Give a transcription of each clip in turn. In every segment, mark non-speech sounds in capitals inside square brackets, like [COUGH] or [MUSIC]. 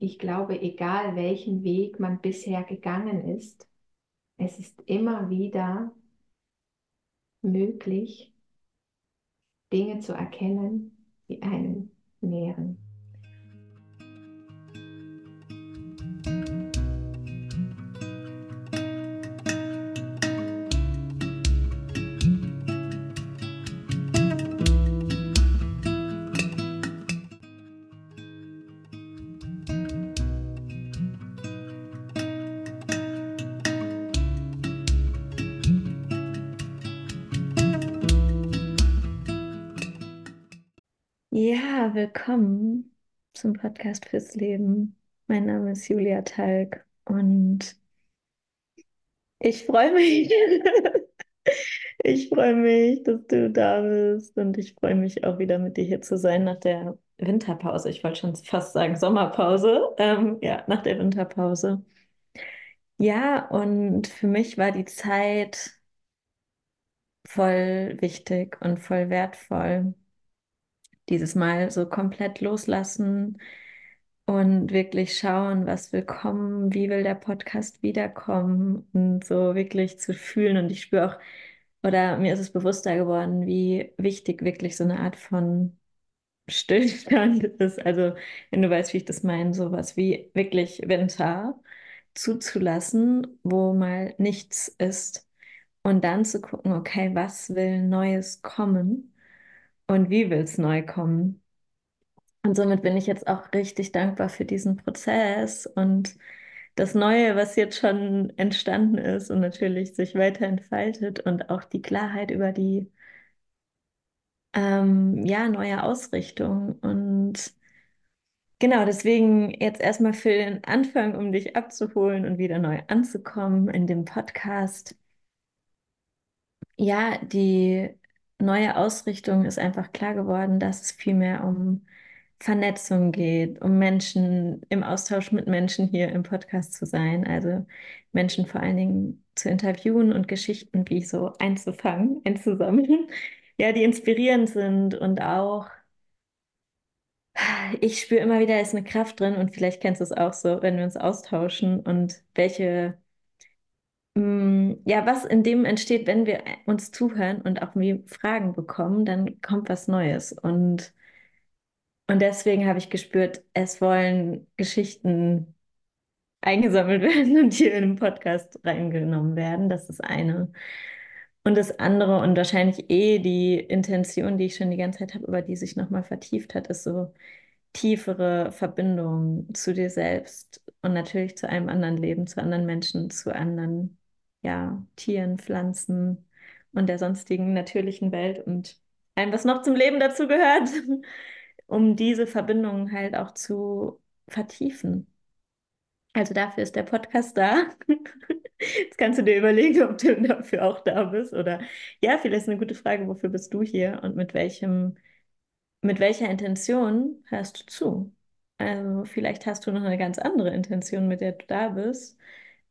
ich glaube, egal welchen Weg man bisher gegangen ist, es ist immer wieder möglich, Dinge zu erkennen, die einen nähren. Willkommen zum Podcast fürs Leben. Mein Name ist Julia Talg und ich freue mich. [LAUGHS] ich freue mich, dass du da bist und ich freue mich auch wieder mit dir hier zu sein nach der Winterpause. Ich wollte schon fast sagen Sommerpause. Ähm, ja, nach der Winterpause. Ja, und für mich war die Zeit voll wichtig und voll wertvoll dieses Mal so komplett loslassen und wirklich schauen, was will kommen, wie will der Podcast wiederkommen und so wirklich zu fühlen. Und ich spüre auch, oder mir ist es bewusster geworden, wie wichtig wirklich so eine Art von Stillstand [LAUGHS] ist. Also, wenn du weißt, wie ich das meine, sowas wie wirklich Winter zuzulassen, wo mal nichts ist. Und dann zu gucken, okay, was will Neues kommen? Und wie will es neu kommen. Und somit bin ich jetzt auch richtig dankbar für diesen Prozess und das Neue, was jetzt schon entstanden ist und natürlich sich weiter entfaltet und auch die Klarheit über die ähm, ja, neue Ausrichtung. Und genau, deswegen jetzt erstmal für den Anfang, um dich abzuholen und wieder neu anzukommen in dem Podcast. Ja, die neue Ausrichtung ist einfach klar geworden, dass es viel mehr um Vernetzung geht, um Menschen im Austausch mit Menschen hier im Podcast zu sein. Also Menschen vor allen Dingen zu interviewen und Geschichten wie so einzufangen, [LAUGHS] einzusammeln. Ja, die inspirierend sind und auch ich spüre immer wieder, ist eine Kraft drin und vielleicht kennst du es auch so, wenn wir uns austauschen und welche ja, was in dem entsteht, wenn wir uns zuhören und auch Fragen bekommen, dann kommt was Neues. Und, und deswegen habe ich gespürt, es wollen Geschichten eingesammelt [LAUGHS] werden und hier in den Podcast reingenommen werden. Das ist eine. Und das andere und wahrscheinlich eh die Intention, die ich schon die ganze Zeit habe, über die sich nochmal vertieft hat, ist so tiefere Verbindung zu dir selbst und natürlich zu einem anderen Leben, zu anderen Menschen, zu anderen ja, Tieren, Pflanzen und der sonstigen natürlichen Welt und allem, was noch zum Leben dazu gehört, [LAUGHS] um diese Verbindungen halt auch zu vertiefen. Also dafür ist der Podcast da. [LAUGHS] Jetzt kannst du dir überlegen, ob du dafür auch da bist oder ja, vielleicht ist eine gute Frage, wofür bist du hier und mit welchem, mit welcher Intention hörst du zu? Also vielleicht hast du noch eine ganz andere Intention, mit der du da bist.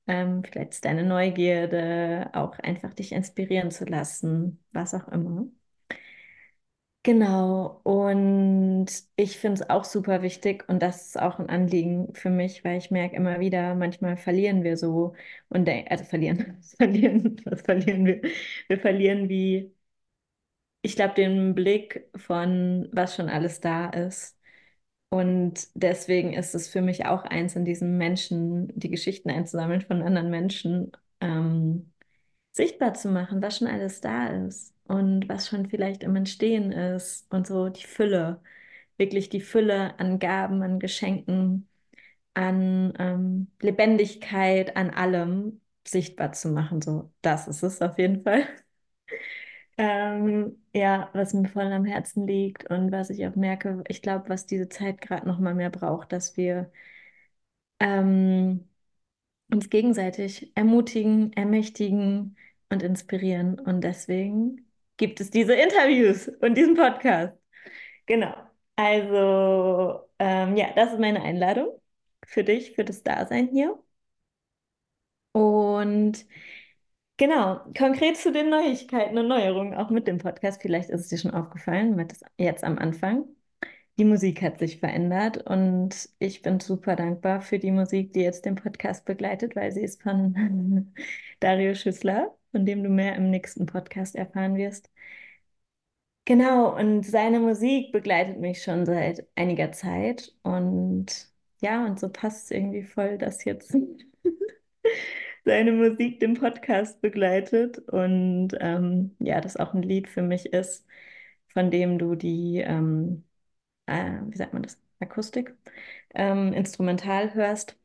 Ähm, vielleicht ist deine Neugierde, auch einfach dich inspirieren zu lassen, was auch immer. Genau, und ich finde es auch super wichtig und das ist auch ein Anliegen für mich, weil ich merke immer wieder, manchmal verlieren wir so und also verlieren, [LAUGHS] verlieren, was verlieren wir? Wir verlieren wie, ich glaube, den Blick von was schon alles da ist und deswegen ist es für mich auch eins, in diesen Menschen die Geschichten einzusammeln von anderen Menschen, ähm, sichtbar zu machen, was schon alles da ist und was schon vielleicht im Entstehen ist und so die Fülle, wirklich die Fülle an Gaben, an Geschenken, an ähm, Lebendigkeit, an allem sichtbar zu machen. So, das ist es auf jeden Fall. [LAUGHS] Ähm, ja, was mir voll am Herzen liegt und was ich auch merke, ich glaube, was diese Zeit gerade noch mal mehr braucht, dass wir ähm, uns gegenseitig ermutigen, ermächtigen und inspirieren. Und deswegen gibt es diese Interviews und diesen Podcast. Genau. Also, ähm, ja, das ist meine Einladung für dich, für das Dasein hier. Und Genau, konkret zu den Neuigkeiten und Neuerungen, auch mit dem Podcast. Vielleicht ist es dir schon aufgefallen, jetzt am Anfang. die Musik hat sich verändert und ich bin super dankbar für die Musik, die jetzt den Podcast begleitet, weil sie ist von [LAUGHS] Dario Schüssler, von dem du mehr im nächsten Podcast erfahren wirst. Genau, und seine Musik begleitet mich schon seit einiger Zeit und ja, und so passt es irgendwie voll, dass jetzt [LAUGHS] seine Musik den Podcast begleitet und ähm, ja, das auch ein Lied für mich ist, von dem du die, ähm, äh, wie sagt man das, Akustik, ähm, instrumental hörst,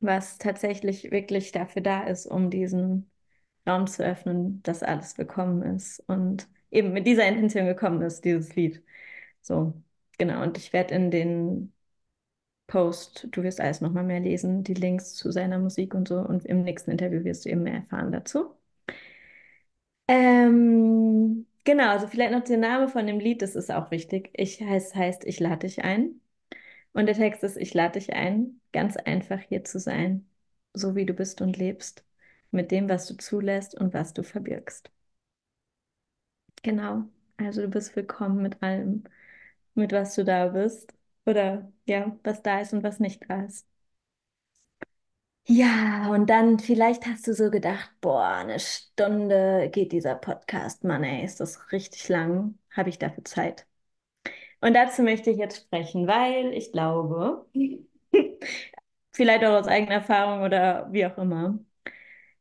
was tatsächlich wirklich dafür da ist, um diesen Raum zu öffnen, dass alles willkommen ist und eben mit dieser Intention gekommen ist, dieses Lied. So, genau. Und ich werde in den Post, du wirst alles nochmal mehr lesen, die Links zu seiner Musik und so. Und im nächsten Interview wirst du eben mehr erfahren dazu. Ähm, genau, also vielleicht noch der Name von dem Lied, das ist auch wichtig. Ich heißt, heißt, ich lade dich ein. Und der Text ist, ich lade dich ein, ganz einfach hier zu sein, so wie du bist und lebst, mit dem, was du zulässt und was du verbirgst. Genau, also du bist willkommen mit allem, mit was du da bist oder ja, was da ist und was nicht da ist. Ja, und dann vielleicht hast du so gedacht, boah, eine Stunde geht dieser Podcast, Mann, ey, ist das richtig lang, habe ich dafür Zeit? Und dazu möchte ich jetzt sprechen, weil ich glaube, [LAUGHS] vielleicht auch aus eigener Erfahrung oder wie auch immer,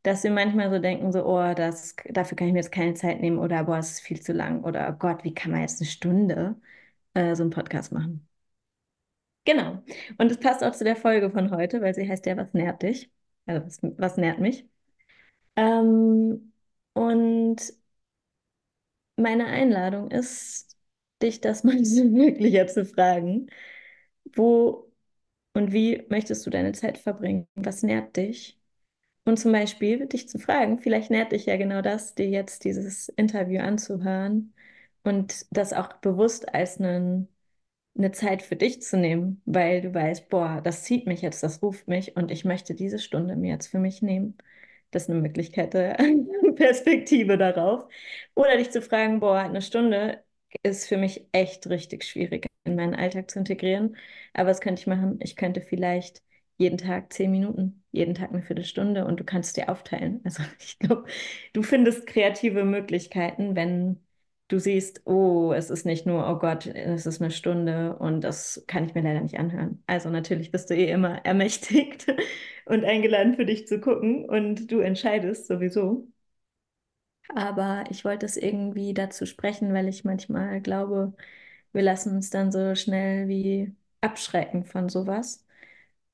dass wir manchmal so denken, so, oh, das, dafür kann ich mir jetzt keine Zeit nehmen oder boah, es ist viel zu lang oder oh Gott, wie kann man jetzt eine Stunde äh, so einen Podcast machen? Genau. Und es passt auch zu der Folge von heute, weil sie heißt ja, was nährt dich? Also, was, was nährt mich? Ähm, und meine Einladung ist, dich das mal [LAUGHS] so wirklicher zu fragen. Wo und wie möchtest du deine Zeit verbringen? Was nährt dich? Und zum Beispiel dich zu fragen, vielleicht nährt dich ja genau das, dir jetzt dieses Interview anzuhören und das auch bewusst als einen, eine Zeit für dich zu nehmen, weil du weißt, boah, das zieht mich jetzt, das ruft mich und ich möchte diese Stunde mir jetzt für mich nehmen. Das ist eine Möglichkeit der [LAUGHS] Perspektive darauf. Oder dich zu fragen, boah, eine Stunde ist für mich echt richtig schwierig in meinen Alltag zu integrieren. Aber was könnte ich machen? Ich könnte vielleicht jeden Tag zehn Minuten, jeden Tag eine Viertelstunde und du kannst dir aufteilen. Also [LAUGHS] ich glaube, du findest kreative Möglichkeiten, wenn du siehst, oh, es ist nicht nur, oh Gott, es ist eine Stunde und das kann ich mir leider nicht anhören. Also natürlich bist du eh immer [LAUGHS] ermächtigt und eingeladen für dich zu gucken und du entscheidest sowieso. Aber ich wollte es irgendwie dazu sprechen, weil ich manchmal glaube, wir lassen uns dann so schnell wie abschrecken von sowas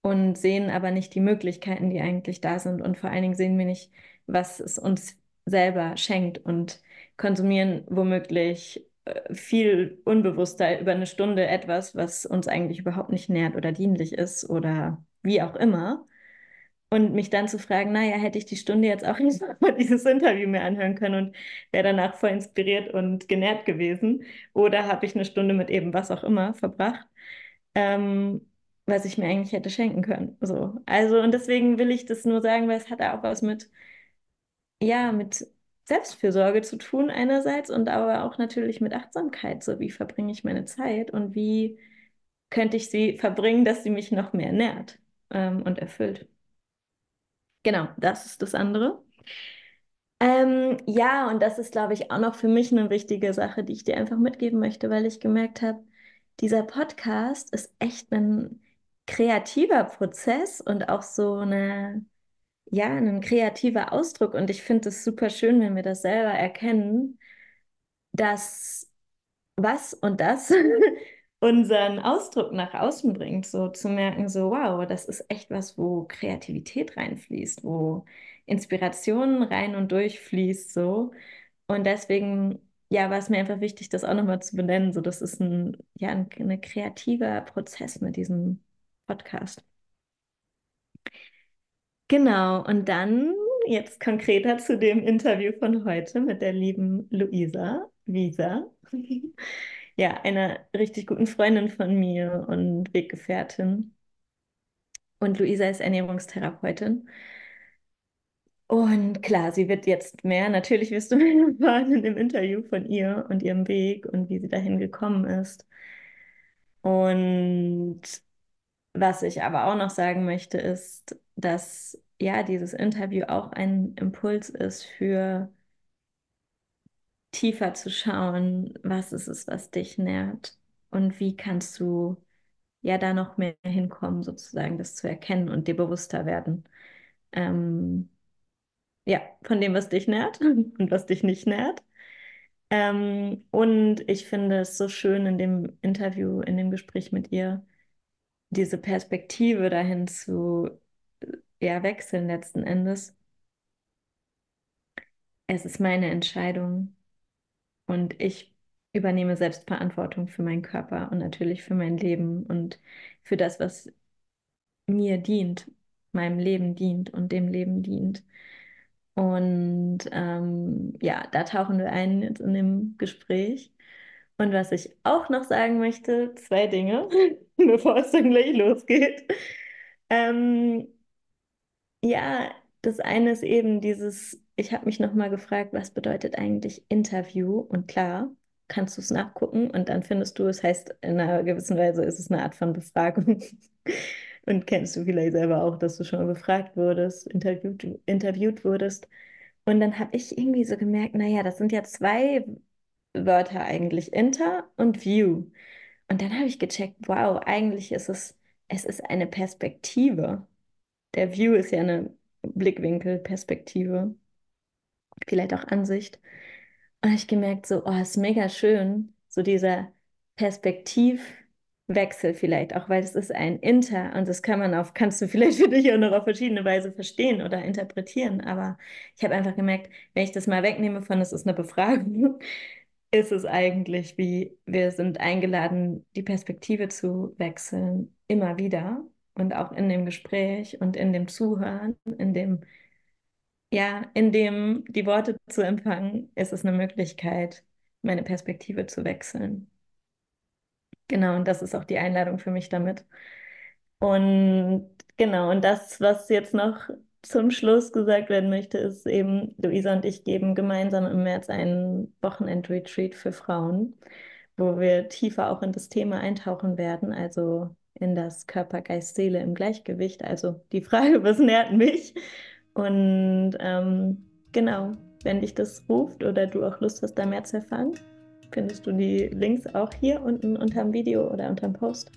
und sehen aber nicht die Möglichkeiten, die eigentlich da sind. Und vor allen Dingen sehen wir nicht, was es uns selber schenkt und konsumieren womöglich äh, viel unbewusster über eine Stunde etwas, was uns eigentlich überhaupt nicht nährt oder dienlich ist oder wie auch immer. Und mich dann zu fragen, naja, hätte ich die Stunde jetzt auch nicht [LAUGHS] mal dieses Interview mir anhören können und wäre danach voll inspiriert und genährt gewesen. Oder habe ich eine Stunde mit eben was auch immer verbracht. Ähm, was ich mir eigentlich hätte schenken können. So. Also, und deswegen will ich das nur sagen, weil es hat auch was mit, ja, mit Selbstfürsorge zu tun einerseits und aber auch natürlich mit Achtsamkeit. So, wie verbringe ich meine Zeit und wie könnte ich sie verbringen, dass sie mich noch mehr nährt ähm, und erfüllt. Genau, das ist das andere. Ähm, ja, und das ist, glaube ich, auch noch für mich eine wichtige Sache, die ich dir einfach mitgeben möchte, weil ich gemerkt habe, dieser Podcast ist echt ein kreativer Prozess und auch so eine, ja, ein kreativer Ausdruck. Und ich finde es super schön, wenn wir das selber erkennen, dass was und das [LAUGHS] unseren Ausdruck nach außen bringt, so zu merken, so wow, das ist echt was, wo Kreativität reinfließt, wo Inspiration rein und durchfließt, so. Und deswegen, ja, war es mir einfach wichtig, das auch nochmal zu benennen, so das ist ein, ja, ein, ein kreativer Prozess mit diesem Podcast. Genau, und dann jetzt konkreter zu dem Interview von heute mit der lieben Luisa Visa. [LAUGHS] Ja, einer richtig guten Freundin von mir und Weggefährtin. Und Luisa ist Ernährungstherapeutin. Und klar, sie wird jetzt mehr, natürlich wirst du [LAUGHS] mehr erfahren in dem Interview von ihr und ihrem Weg und wie sie dahin gekommen ist. Und was ich aber auch noch sagen möchte, ist, dass ja dieses Interview auch ein Impuls ist für tiefer zu schauen, was ist es, was dich nährt und wie kannst du ja da noch mehr hinkommen, sozusagen das zu erkennen und dir bewusster werden. Ähm, ja, von dem, was dich nährt [LAUGHS] und was dich nicht nährt. Ähm, und ich finde es so schön in dem Interview, in dem Gespräch mit ihr, diese Perspektive dahin zu ja, wechseln letzten Endes. Es ist meine Entscheidung und ich übernehme selbst Verantwortung für meinen Körper und natürlich für mein Leben und für das, was mir dient, meinem Leben dient und dem Leben dient. Und ähm, ja, da tauchen wir ein jetzt in dem Gespräch. Und was ich auch noch sagen möchte, zwei Dinge, [LAUGHS] bevor es dann gleich losgeht. Ähm, ja, das eine ist eben dieses, ich habe mich nochmal gefragt, was bedeutet eigentlich Interview? Und klar, kannst du es nachgucken und dann findest du, es heißt, in einer gewissen Weise ist es eine Art von Befragung. [LAUGHS] Und kennst du vielleicht selber auch, dass du schon mal befragt wurdest, interviewt, interviewt wurdest. Und dann habe ich irgendwie so gemerkt, naja, das sind ja zwei Wörter eigentlich, Inter und View. Und dann habe ich gecheckt, wow, eigentlich ist es, es ist eine Perspektive. Der View ist ja eine Blickwinkelperspektive, vielleicht auch Ansicht. Und ich gemerkt, so, oh, ist mega schön, so dieser Perspektivwechsel vielleicht, auch weil es ist ein Inter und das kann man auf, kannst du vielleicht für dich auch noch auf verschiedene Weise verstehen oder interpretieren. Aber ich habe einfach gemerkt, wenn ich das mal wegnehme von, es ist eine Befragung, ist es eigentlich wie, wir sind eingeladen, die Perspektive zu wechseln, immer wieder und auch in dem Gespräch und in dem Zuhören, in dem, ja, in dem die Worte zu empfangen, ist es eine Möglichkeit, meine Perspektive zu wechseln. Genau, und das ist auch die Einladung für mich damit. Und genau, und das, was jetzt noch zum Schluss gesagt werden möchte, ist eben, Luisa und ich geben gemeinsam im März einen Wochenend-Retreat für Frauen, wo wir tiefer auch in das Thema eintauchen werden, also in das Körper, Geist, Seele im Gleichgewicht. Also die Frage, was nährt mich? Und ähm, genau, wenn dich das ruft oder du auch Lust hast, da mehr zu erfahren, findest du die Links auch hier unten unter dem Video oder unter dem Post.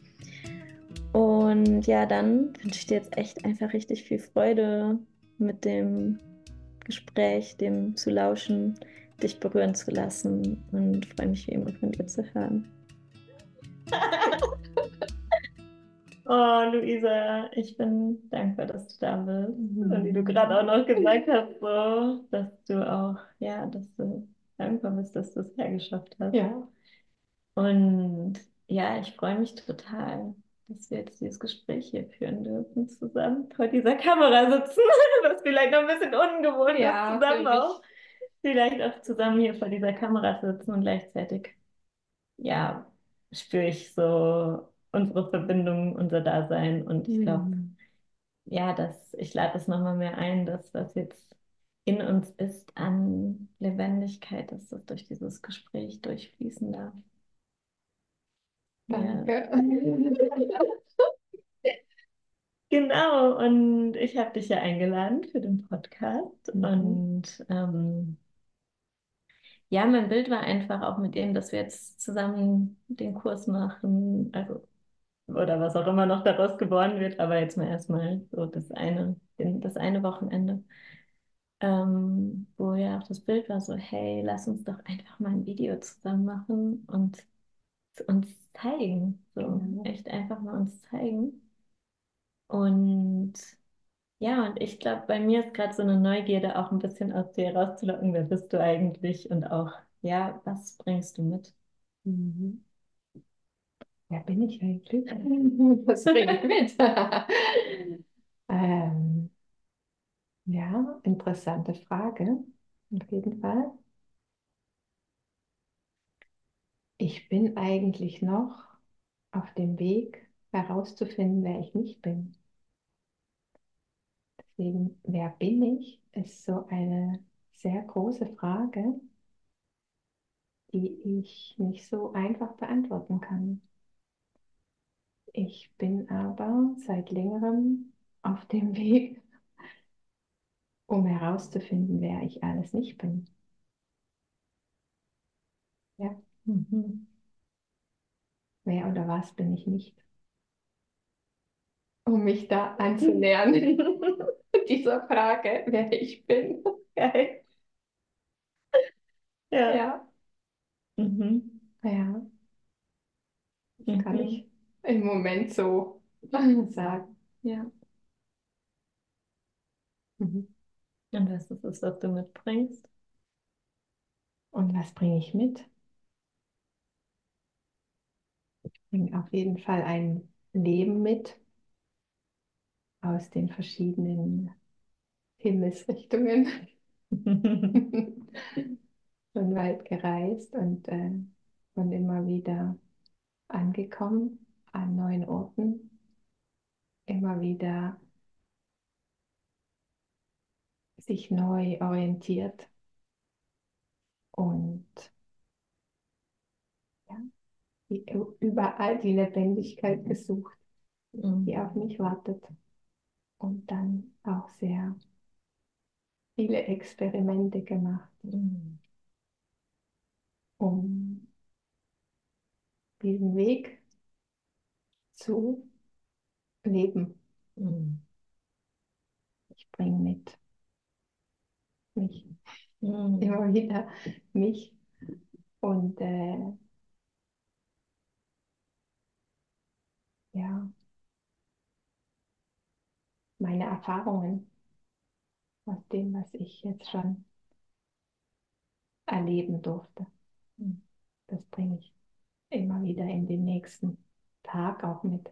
Und ja, dann wünsche ich dir jetzt echt einfach richtig viel Freude mit dem Gespräch, dem zu lauschen, dich berühren zu lassen und freue mich wie immer von dir zu hören. [LAUGHS] oh, Luisa, ich bin dankbar, dass du da bist. Mhm. Und wie du gerade auch noch gesagt hast, so, dass du auch, ja, dass du dankbar bist, dass du es hergeschafft hast. Ja. Und ja, ich freue mich total, dass wir jetzt dieses Gespräch hier führen dürfen, zusammen vor dieser Kamera sitzen, [LAUGHS] was vielleicht noch ein bisschen ungewohnt ja, ist, zusammen auch. Vielleicht auch zusammen hier vor dieser Kamera sitzen und gleichzeitig, ja, spüre ich so unsere Verbindung, unser Dasein und ich glaube, mhm. ja, dass ich lade das nochmal mehr ein, dass was jetzt in uns ist an Lebendigkeit, dass das durch dieses Gespräch durchfließen darf. Danke. Ja. [LAUGHS] Genau, und ich habe dich ja eingeladen für den Podcast. Mhm. Und ähm, ja, mein Bild war einfach auch mit dem, dass wir jetzt zusammen den Kurs machen, also oder was auch immer noch daraus geboren wird, aber jetzt mal erstmal so das eine, das eine Wochenende, ähm, wo ja auch das Bild war so, hey, lass uns doch einfach mal ein Video zusammen machen und uns zeigen. So, mhm. echt einfach mal uns zeigen. Und ja, und ich glaube, bei mir ist gerade so eine Neugierde auch ein bisschen aus dir rauszulocken, wer bist du eigentlich und auch, ja, was bringst du mit? Mhm. Wer bin ich eigentlich? [LAUGHS] Was bringe ich mit? [LAUGHS] ähm, ja, interessante Frage, auf jeden Fall. Ich bin eigentlich noch auf dem Weg herauszufinden, wer ich nicht bin. Deswegen, wer bin ich, ist so eine sehr große Frage, die ich nicht so einfach beantworten kann. Ich bin aber seit längerem auf dem [LAUGHS] Weg, um herauszufinden, wer ich alles nicht bin. Ja, Mhm. wer oder was bin ich nicht? Um mich da anzunähern, [LAUGHS] dieser Frage, wer ich bin. [LAUGHS] Geil. Ja. Ja, Mhm. ja, das kann Mhm. ich im Moment so [LAUGHS] sagen. Ja. Mhm. Und was ist es, was du mitbringst? Und was bringe ich mit? Ich bringe auf jeden Fall ein Leben mit aus den verschiedenen Himmelsrichtungen. [LAUGHS] Schon weit gereist und äh, und immer wieder angekommen an neuen Orten, immer wieder sich neu orientiert und überall die Lebendigkeit gesucht, die auf mich wartet und dann auch sehr viele Experimente gemacht, Mhm. um diesen Weg zu leben. Mhm. Ich bringe mit mich, Mhm. immer wieder mich und äh, ja, meine Erfahrungen aus dem, was ich jetzt schon erleben durfte. Mhm. Das bringe ich immer wieder in den nächsten Tag auch mit.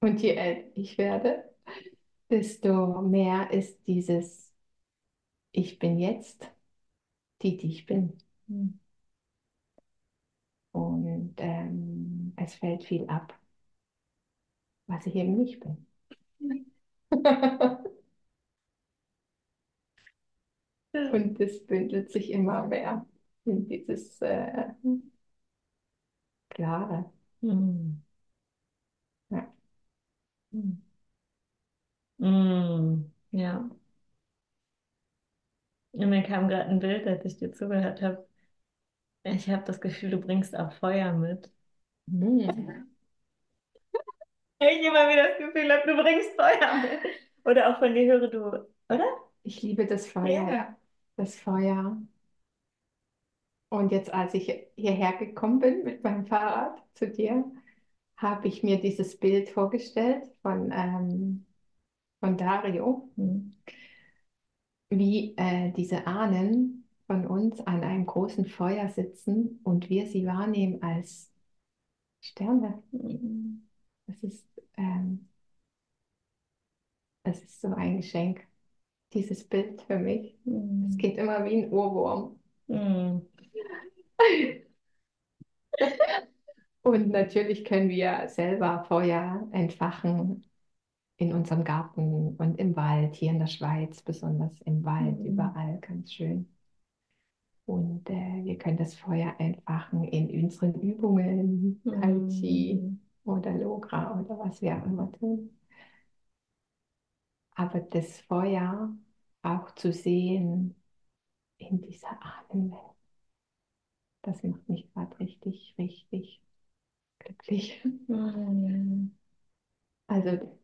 Und je älter ich werde, desto mehr ist dieses Ich bin jetzt die, die ich bin. Und ähm, es fällt viel ab, was ich eben nicht bin. [LAUGHS] Und es bündelt sich immer mehr in dieses äh, Klare. Mhm. Ja. Mhm. Ja. Ja, Mir kam gerade ein Bild, als ich dir zugehört habe. Ich habe das Gefühl, du bringst auch Feuer mit. Mhm. [LAUGHS] Ich immer wieder das Gefühl habe, du bringst Feuer mit. Oder auch von dir höre du, oder? Ich liebe das Feuer. Ja. Das Feuer. Und jetzt, als ich hierher gekommen bin mit meinem Fahrrad zu dir, habe ich mir dieses Bild vorgestellt von, ähm, von Dario, Mhm. wie äh, diese Ahnen von uns an einem großen Feuer sitzen und wir sie wahrnehmen als Sterne. Das ist, ähm, das ist so ein Geschenk, dieses Bild für mich. Es Mhm. geht immer wie ein Ohrwurm. Mhm. Und natürlich können wir selber Feuer entfachen in unserem Garten und im Wald, hier in der Schweiz, besonders im Wald, Mhm. überall ganz schön. Und äh, wir können das Feuer entfachen in unseren Übungen, Tai Chi Mhm. oder Logra oder was wir auch immer tun. Aber das Feuer auch zu sehen in dieser Ahnenwelt, das macht mich gerade richtig, richtig glücklich. Mhm. Also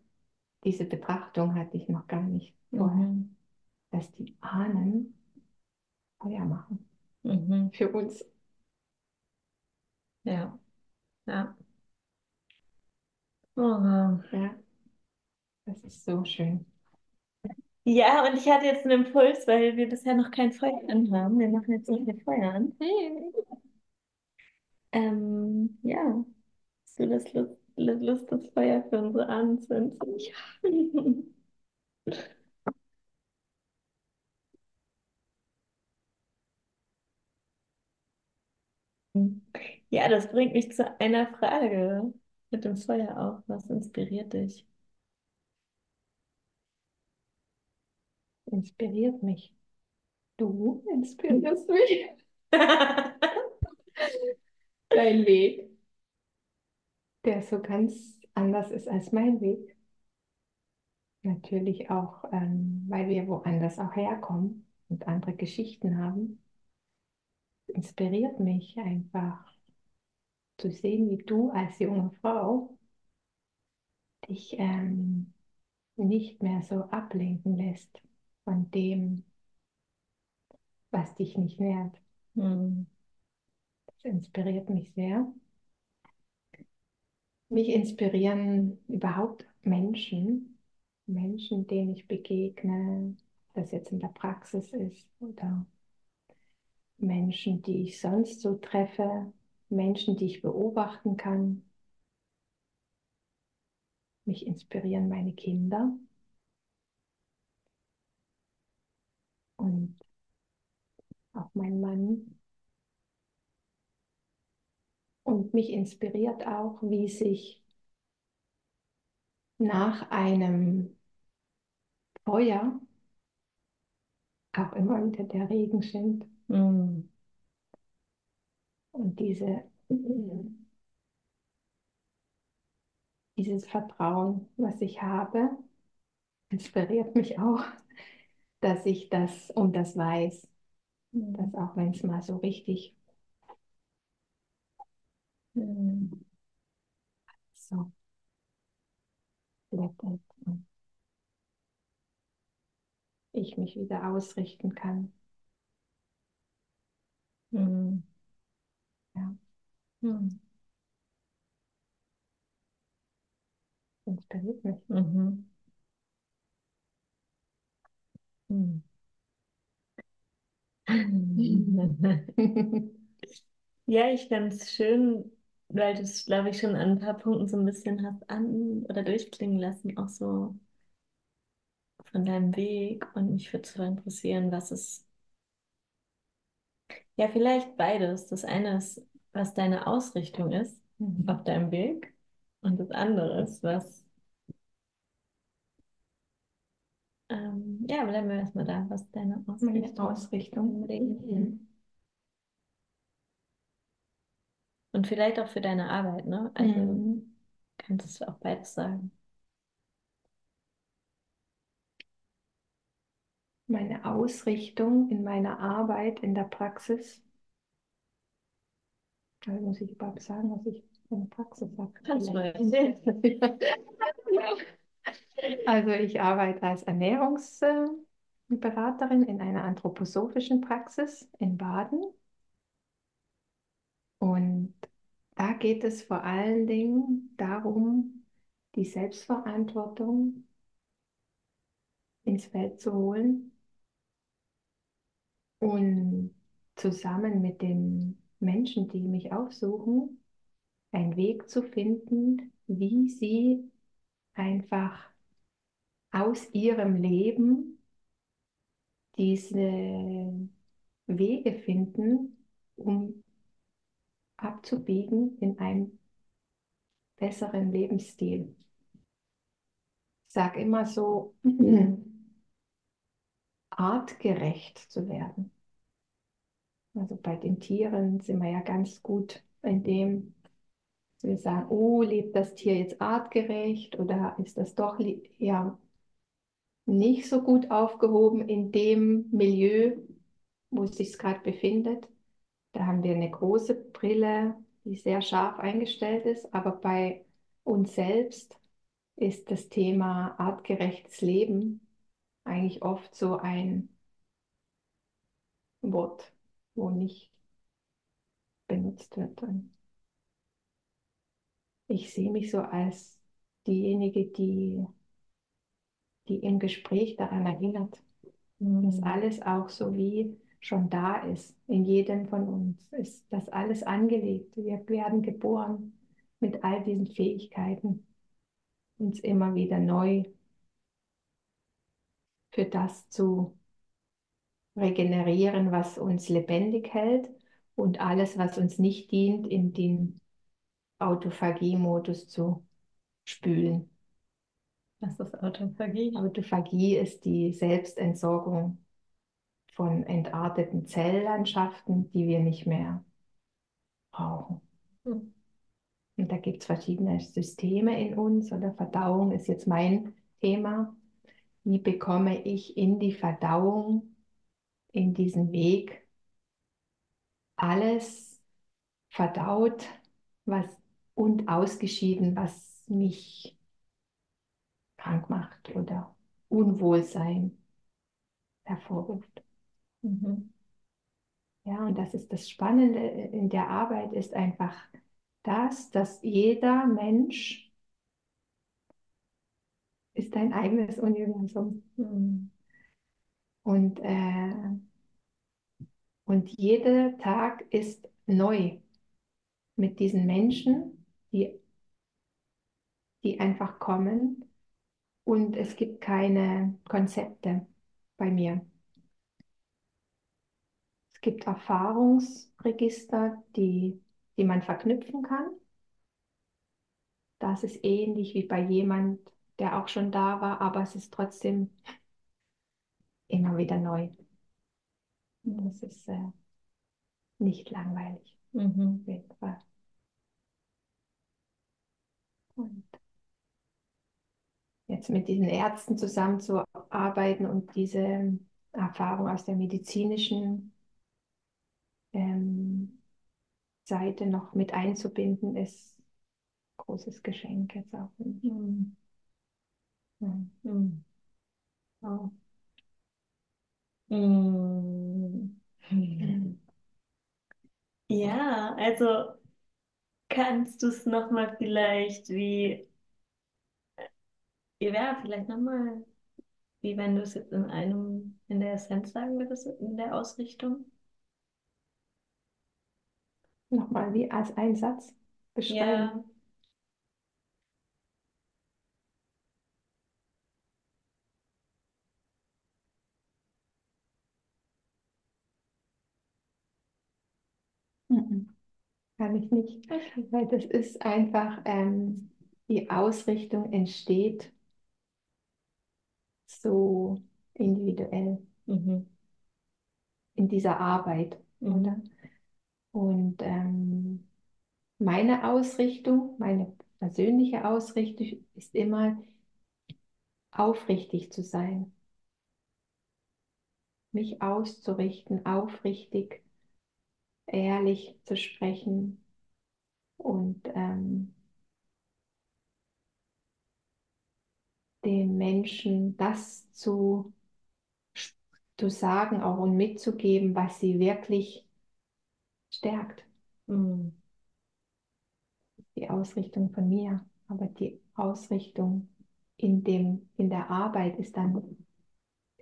diese Betrachtung hatte ich noch gar nicht vorher, Mhm. dass die Ahnen Feuer machen Mhm. für uns. Ja. Ja. Oh, wow. Ja, das ist so schön. Ja, und ich hatte jetzt einen Impuls, weil wir bisher noch kein Feuer anhaben. Wir machen jetzt noch ein Feuer an. Ähm, ja, hast du das Lust, Lust, das Feuer für unsere Ahnen zu entzünden? [LAUGHS] Ja, das bringt mich zu einer Frage mit dem Feuer auch. Was inspiriert dich? Inspiriert mich. Du inspirierst mich. [LAUGHS] Dein Weg. der so ganz anders ist als mein Weg. Natürlich auch, ähm, weil wir woanders auch herkommen und andere Geschichten haben. Inspiriert mich einfach zu sehen, wie du als junge Frau dich ähm, nicht mehr so ablenken lässt von dem, was dich nicht nährt. Mhm. Das inspiriert mich sehr. Mich inspirieren überhaupt Menschen, Menschen, denen ich begegne, ob das jetzt in der Praxis ist oder Menschen, die ich sonst so treffe, Menschen, die ich beobachten kann. Mich inspirieren meine Kinder und auch mein Mann. Und mich inspiriert auch, wie sich nach einem Feuer auch immer wieder der Regen schenkt. Mhm. Und diese, dieses Vertrauen, was ich habe, inspiriert mich auch, dass ich das um das weiß, dass auch wenn es mal so richtig so blättert und ich mich wieder ausrichten kann. Mhm. Ja, Mhm. inspiriert mich. Mhm. Mhm. [LAUGHS] Ja, ich fand es schön, weil du es, glaube ich, schon an ein paar Punkten so ein bisschen hast an oder durchklingen lassen, auch so von deinem Weg. Und mich würde so interessieren, was es, ja, vielleicht beides. Das eine ist, was deine Ausrichtung ist Mhm. auf deinem Weg. Und das andere ist, was, ähm, ja, bleiben wir erstmal da, was deine Ausrichtung Ausrichtung. Mhm. Und vielleicht auch für deine Arbeit, ne? Also Mhm. kannst du auch beides sagen. Meine Ausrichtung in meiner Arbeit in der Praxis. Also muss ich überhaupt sagen, was ich in der Praxis habe? Kannst du. [LAUGHS] Also ich arbeite als Ernährungsberaterin in einer anthroposophischen Praxis in Baden. Und da geht es vor allen Dingen darum, die Selbstverantwortung ins Feld zu holen und zusammen mit den Menschen, die mich aufsuchen, einen Weg zu finden, wie sie einfach aus ihrem Leben diese Wege finden, um abzubiegen in einen besseren Lebensstil. Ich sage immer so, [CLEARS THROAT] artgerecht zu werden. Also bei den Tieren sind wir ja ganz gut in dem, wir sagen, oh, lebt das Tier jetzt artgerecht oder ist das doch ja nicht so gut aufgehoben in dem Milieu, wo es sich gerade befindet. Da haben wir eine große Brille, die sehr scharf eingestellt ist, aber bei uns selbst ist das Thema artgerechtes Leben eigentlich oft so ein Wort, wo nicht benutzt wird. Und ich sehe mich so als diejenige, die, die im Gespräch daran erinnert, dass Mhm. alles auch so wie schon da ist. In jedem von uns ist das alles angelegt. Wir werden geboren mit all diesen Fähigkeiten, uns immer wieder neu für das zu regenerieren, was uns lebendig hält und alles, was uns nicht dient, in den Autophagie-Modus zu spülen. Was ist Autophagie? Autophagie ist die Selbstentsorgung von entarteten Zelllandschaften, die wir nicht mehr brauchen. Hm. Und da gibt es verschiedene Systeme in uns oder Verdauung ist jetzt mein Thema. Wie bekomme ich in die Verdauung, in diesen Weg, alles verdaut was, und ausgeschieden, was mich krank macht oder Unwohlsein hervorruft. Mhm. Ja, und das ist das Spannende in der Arbeit, ist einfach das, dass jeder Mensch ist dein eigenes Universum. Mhm. Und, äh, und jeder Tag ist neu mit diesen Menschen, die, die einfach kommen. Und es gibt keine Konzepte bei mir. Es gibt Erfahrungsregister, die, die man verknüpfen kann. Das ist ähnlich wie bei jemand, der auch schon da war, aber es ist trotzdem immer wieder neu. Das ist äh, nicht langweilig. Mhm. Auf jeden Fall. Und jetzt mit diesen Ärzten zusammenzuarbeiten und diese Erfahrung aus der medizinischen ähm, Seite noch mit einzubinden, ist ein großes Geschenk jetzt auch. Mhm. Mhm. Mhm. Ja, also kannst du es nochmal vielleicht wie, ja, vielleicht nochmal, wie wenn du es jetzt in einem, in der Essenz sagen würdest, in der Ausrichtung? Nochmal wie als Einsatz beschreiben. Ja. Kann ich nicht, weil das ist einfach, ähm, die Ausrichtung entsteht so individuell mhm. in dieser Arbeit. Mhm. Oder? Und ähm, meine Ausrichtung, meine persönliche Ausrichtung ist immer aufrichtig zu sein, mich auszurichten, aufrichtig ehrlich zu sprechen und ähm, den Menschen das zu, zu sagen auch und mitzugeben, was sie wirklich stärkt. Mhm. Die Ausrichtung von mir, aber die Ausrichtung in, dem, in der Arbeit ist dann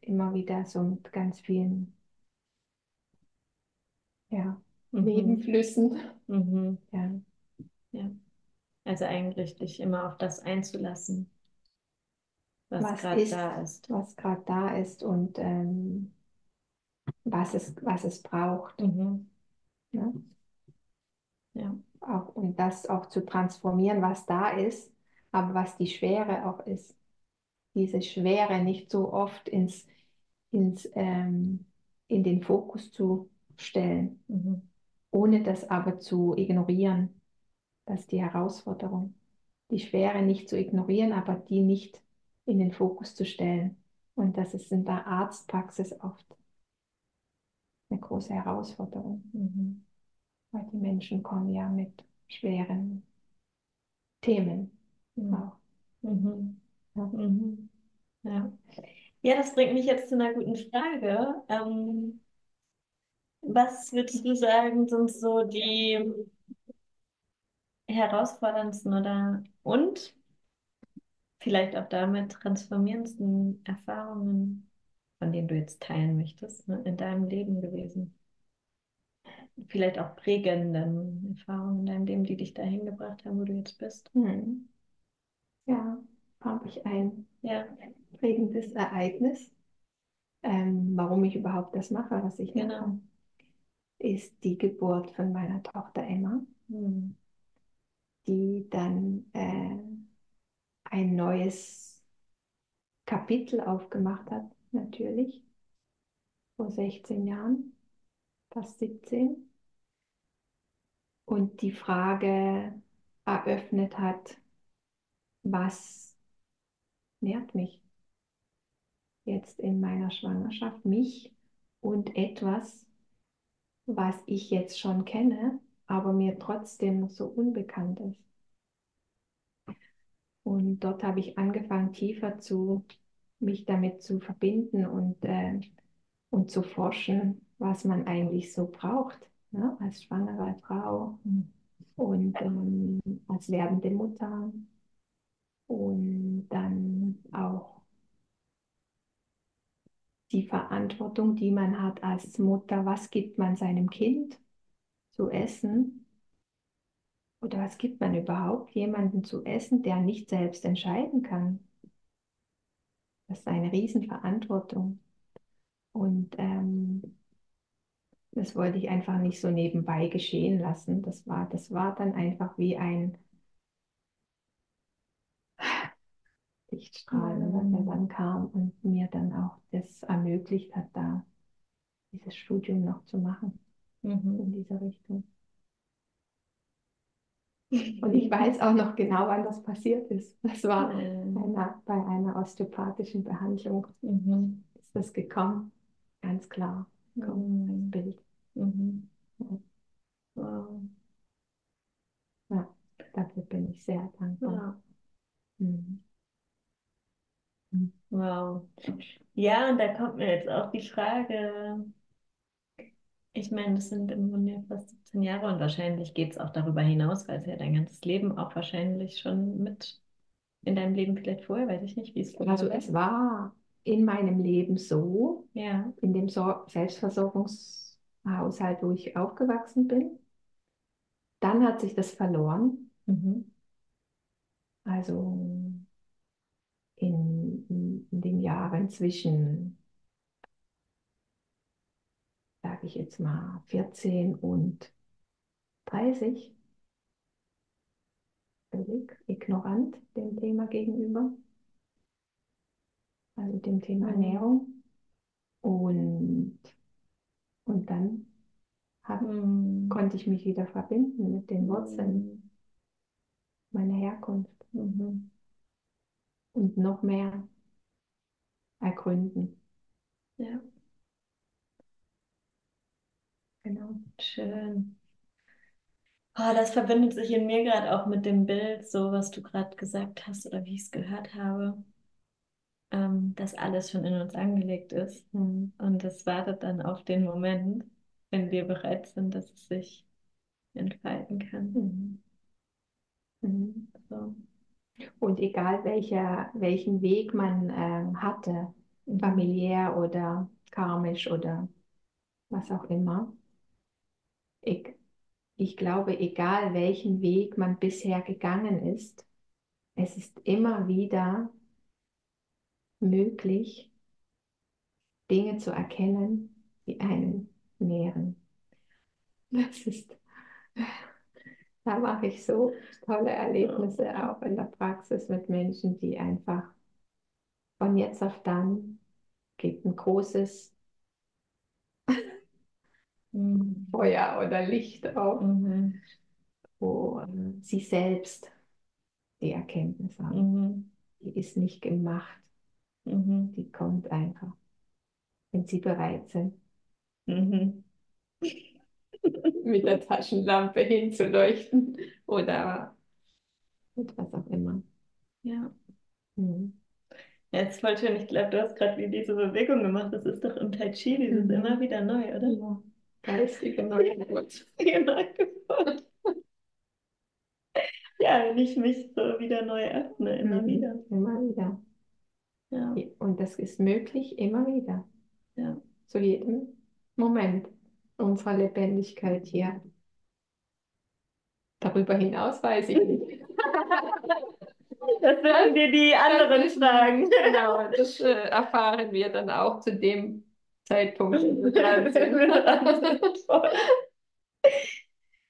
immer wieder so mit ganz vielen ja, mhm. Nebenflüssen. Mhm. Ja. ja. Also eigentlich dich immer auf das einzulassen, was, was gerade da ist. Was gerade da ist und ähm, was, es, was es braucht. Mhm. Ja? ja. Auch, und das auch zu transformieren, was da ist, aber was die Schwere auch ist. Diese Schwere nicht so oft ins, ins, ähm, in den Fokus zu stellen. Mhm ohne das aber zu ignorieren. Das ist die Herausforderung. Die Schwere nicht zu ignorieren, aber die nicht in den Fokus zu stellen. Und das ist in der Arztpraxis oft eine große Herausforderung. Mhm. Weil die Menschen kommen ja mit schweren Themen auch. Mhm. Ja. Mhm. Ja. ja. das bringt mich jetzt zu einer guten Frage. Ähm, was würdest du sagen, sind so die herausforderndsten oder und vielleicht auch damit transformierendsten Erfahrungen, von denen du jetzt teilen möchtest, ne, in deinem Leben gewesen? Vielleicht auch prägenden Erfahrungen in deinem Leben, die dich dahin gebracht haben, wo du jetzt bist. Hm. Ja, habe ich ein ja. prägendes Ereignis, ähm, warum ich überhaupt das mache, was ich genau. mache ist die Geburt von meiner Tochter Emma, mhm. die dann äh, ein neues Kapitel aufgemacht hat, natürlich, vor 16 Jahren, fast 17. Und die Frage eröffnet hat, was nährt mich jetzt in meiner Schwangerschaft, mich und etwas, was ich jetzt schon kenne, aber mir trotzdem so unbekannt ist. Und dort habe ich angefangen, tiefer zu mich damit zu verbinden und, äh, und zu forschen, was man eigentlich so braucht ne? als schwangere Frau und ähm, als werdende Mutter und dann auch die Verantwortung, die man hat als Mutter, was gibt man seinem Kind zu essen oder was gibt man überhaupt jemandem zu essen, der nicht selbst entscheiden kann. Das ist eine Riesenverantwortung. Und ähm, das wollte ich einfach nicht so nebenbei geschehen lassen. Das war, das war dann einfach wie ein Lichtstrahl, mhm. der dann kam und mir dann auch das ermöglicht hat, da dieses Studium noch zu machen mhm. in dieser Richtung. [LAUGHS] Und ich weiß auch noch genau, wann das passiert ist. Das war mhm. einer, bei einer osteopathischen Behandlung. Mhm. Ist das gekommen, ganz klar das mhm. Bild. Mhm. Ja. Wow. ja, dafür bin ich sehr dankbar. Ja. Wow. Ja, und da kommt mir jetzt auch die Frage, ich meine, das sind im Grunde fast 17 Jahre und wahrscheinlich geht es auch darüber hinaus, weil es ja dein ganzes Leben auch wahrscheinlich schon mit in deinem Leben vielleicht vorher, weiß ich nicht, wie es Also es war in meinem Leben so, ja. in dem so Selbstversorgungshaushalt, wo ich aufgewachsen bin. Dann hat sich das verloren. Mhm. Also in, in, den Jahren zwischen, sage ich jetzt mal, 14 und 30, völlig ignorant dem Thema gegenüber also dem Thema mhm. Ernährung. Und, und dann hab, mhm. konnte ich mich wieder verbinden mit den Wurzeln mhm. meiner Herkunft mhm. Und noch mehr ergründen. Ja. Genau. Schön. Oh, das verbindet sich in mir gerade auch mit dem Bild, so was du gerade gesagt hast oder wie ich es gehört habe ähm, dass alles schon in uns angelegt ist. Mhm. Und es wartet dann auf den Moment, wenn wir bereit sind, dass es sich entfalten kann. Mhm. Mhm. So. Und egal welcher, welchen Weg man äh, hatte, familiär oder karmisch oder was auch immer, ich, ich glaube, egal welchen Weg man bisher gegangen ist, es ist immer wieder möglich, Dinge zu erkennen, die einen nähren. Das ist, da mache ich so tolle Erlebnisse auch in der Praxis mit Menschen, die einfach von jetzt auf dann geht ein großes mhm. Feuer oder Licht auf, mhm. wo sie selbst die Erkenntnis haben. Mhm. Die ist nicht gemacht Mhm. Die kommt einfach, wenn sie bereit sind. [LAUGHS] Mit der Taschenlampe hinzuleuchten oder mit was auch immer. Ja. Mhm. Ja, jetzt voll schön. Ich glaube, du hast gerade diese Bewegung gemacht. Das ist doch im Tai Chi dieses mhm. immer wieder neu, oder? Ja. Geistige Neugeburt. genau. [LAUGHS] ja, wenn ich mich so wieder neu öffne, immer mhm. wieder. Immer wieder. Ja. Und das ist möglich immer wieder. Ja. Zu jedem Moment unserer Lebendigkeit hier. Darüber hinaus weiß ich nicht. [LAUGHS] Das werden wir die anderen das fragen. [LAUGHS] Genau, das äh, erfahren wir dann auch zu dem Zeitpunkt. [LAUGHS]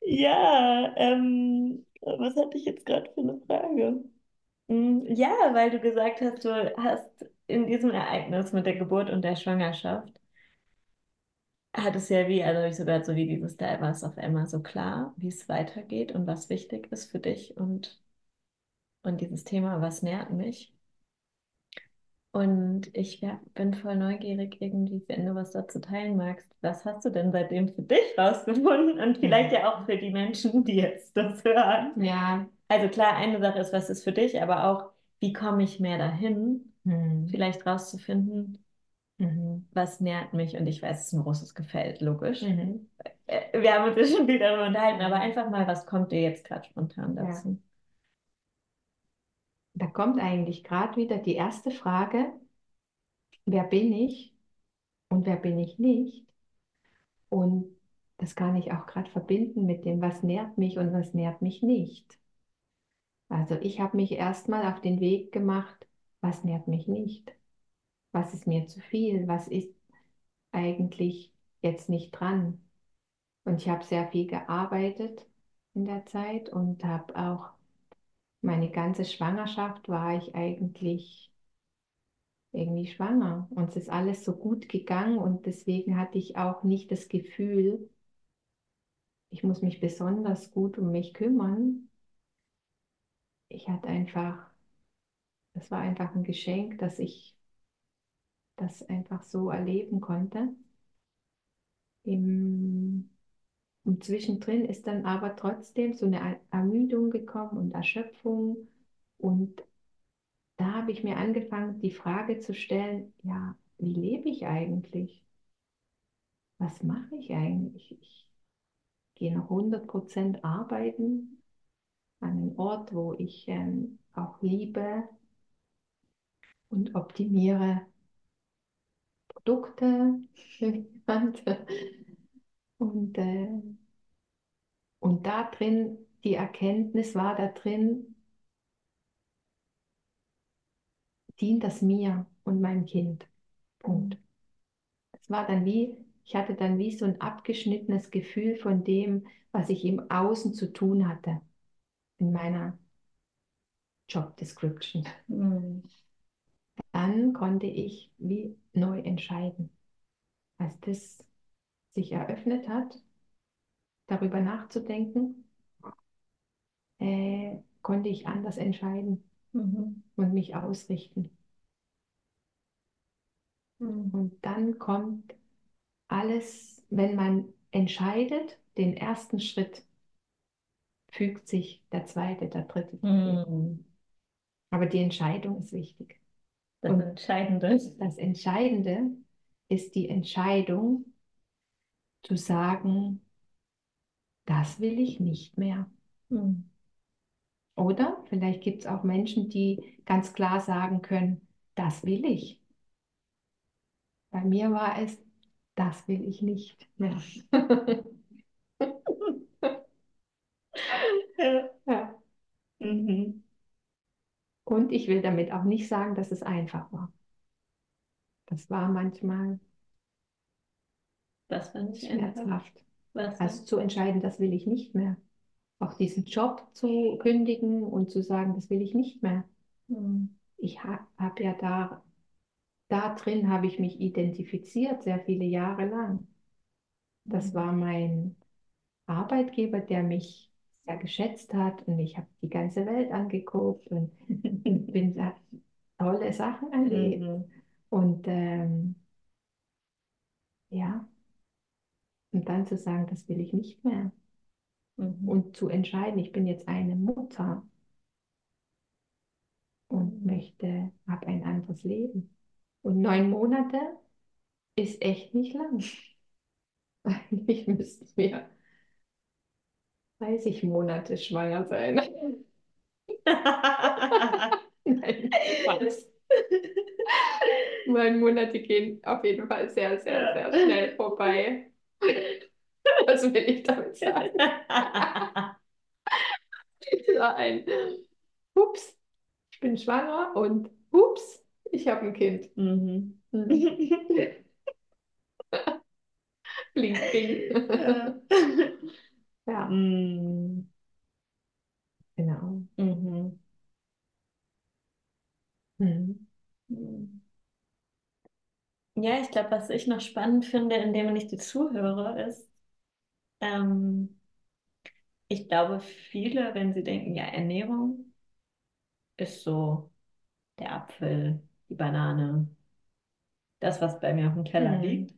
ja, ähm, was hatte ich jetzt gerade für eine Frage? Mm, ja, weil du gesagt hast, du hast in diesem Ereignis mit der Geburt und der Schwangerschaft hat es ja wie, also ich sogar so wie dieses, da war es auf einmal so klar, wie es weitergeht und was wichtig ist für dich und, und dieses Thema, was nährt mich. Und ich wär, bin voll neugierig irgendwie, wenn du was dazu teilen magst. Was hast du denn seitdem für dich rausgefunden? Und vielleicht ja auch für die Menschen, die jetzt das hören. Ja. Also klar, eine Sache ist, was ist für dich, aber auch, wie komme ich mehr dahin, Hm. vielleicht rauszufinden, Mhm. was nährt mich. Und ich weiß, es ist ein großes Gefällt, logisch. Mhm. Äh, Wir haben uns ja schon viel darüber unterhalten, aber einfach mal, was kommt dir jetzt gerade spontan Ja. dazu? Da kommt eigentlich gerade wieder die erste Frage, wer bin ich und wer bin ich nicht? Und das kann ich auch gerade verbinden mit dem, was nährt mich und was nährt mich nicht. Also ich habe mich erstmal auf den Weg gemacht, was nährt mich nicht? Was ist mir zu viel? Was ist eigentlich jetzt nicht dran? Und ich habe sehr viel gearbeitet in der Zeit und habe auch meine ganze Schwangerschaft war ich eigentlich irgendwie schwanger und es ist alles so gut gegangen und deswegen hatte ich auch nicht das Gefühl, ich muss mich besonders gut um mich kümmern. Ich hatte einfach, das war einfach ein Geschenk, dass ich das einfach so erleben konnte. Im, und zwischendrin ist dann aber trotzdem so eine Ermüdung gekommen und Erschöpfung und da habe ich mir angefangen, die Frage zu stellen, ja, wie lebe ich eigentlich? Was mache ich eigentlich? Ich gehe noch 100% arbeiten an einem Ort, wo ich ähm, auch liebe und optimiere Produkte [LAUGHS] und, äh, und da drin, die Erkenntnis war da drin, dient das mir und meinem Kind. Punkt. Es war dann wie, ich hatte dann wie so ein abgeschnittenes Gefühl von dem, was ich im Außen zu tun hatte, in meiner Job Description. Hm. Dann konnte ich wie neu entscheiden. Als das sich eröffnet hat, darüber nachzudenken, äh, konnte ich anders entscheiden Mhm. und mich ausrichten. Mhm. Und dann kommt alles, wenn man entscheidet, den ersten Schritt, fügt sich der zweite, der dritte. Mhm. Aber die Entscheidung ist wichtig. Das Und- Entscheidende. Das Entscheidende ist die Entscheidung zu sagen, das will ich nicht mehr. Mhm. Oder vielleicht gibt es auch Menschen, die ganz klar sagen können, das will ich. Bei mir war es, das will ich nicht mehr. Ja. [LAUGHS] Ja. Mhm. Und ich will damit auch nicht sagen, dass es einfach war. Das war manchmal Das fand ich einfach. schmerzhaft. Was? Also zu entscheiden, das will ich nicht mehr. Auch diesen Job zu kündigen und zu sagen, das will ich nicht mehr. Mhm. Ich habe hab ja da, da drin habe ich mich identifiziert, sehr viele Jahre lang. Das war mein Arbeitgeber, der mich sehr geschätzt hat und ich habe die ganze Welt angeguckt und [LAUGHS] bin tolle Sachen erlebt. Mhm. Und ähm, ja, und dann zu sagen, das will ich nicht mehr. Mhm. Und zu entscheiden, ich bin jetzt eine Mutter und möchte, habe ein anderes Leben. Und neun Monate ist echt nicht lang. [LAUGHS] Eigentlich müssten wir 30 Monate schwanger sein. [LAUGHS] Nein, Spaß. Neun Monate gehen auf jeden Fall sehr, sehr, sehr schnell vorbei. Was will ich damit sagen? [LAUGHS] So ein Ups, ich bin schwanger und Ups, ich habe ein Kind. Mhm. [LAUGHS] Bling, bling. Ja. Ja, Mhm. genau. Mhm. Mhm. Mhm. Ja, ich glaube, was ich noch spannend finde, indem ich dir zuhöre, ist, ähm, ich glaube, viele, wenn sie denken, ja, Ernährung ist so der Apfel, die Banane, das, was bei mir auf dem Teller Hm. liegt,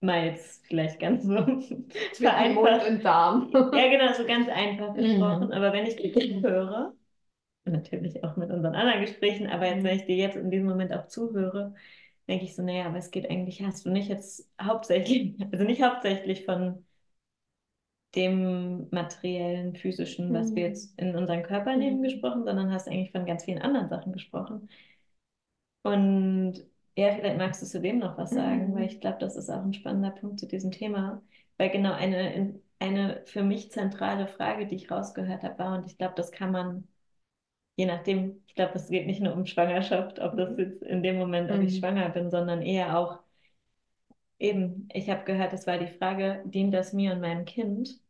mal jetzt vielleicht ganz so [LAUGHS] Mit Mund vereinfacht. und Darm. Ja, genau, so ganz einfach Mhm. gesprochen. Aber wenn ich dir [LAUGHS] höre, natürlich auch mit unseren anderen Gesprächen, aber jetzt, wenn Mhm. ich dir jetzt in diesem Moment auch zuhöre, denke ich so, naja, aber es geht eigentlich, hast du nicht jetzt hauptsächlich, [LAUGHS] also nicht hauptsächlich von dem materiellen, physischen, was wir Mhm. jetzt in unseren Körper nehmen, Mhm. gesprochen, sondern hast eigentlich von ganz vielen anderen Sachen gesprochen. Und ja, vielleicht magst du zu dem noch was sagen, Mhm. weil ich glaube, das ist auch ein spannender Punkt zu diesem Thema. Weil genau eine, eine für mich zentrale Frage, die ich rausgehört habe, war, und ich glaube, das kann man, je nachdem, ich glaube, es geht nicht nur um Schwangerschaft, ob das jetzt in dem Moment, ob ich Mhm. schwanger bin, sondern eher auch eben, ich habe gehört, es war die Frage, dient das mir und meinem Kind?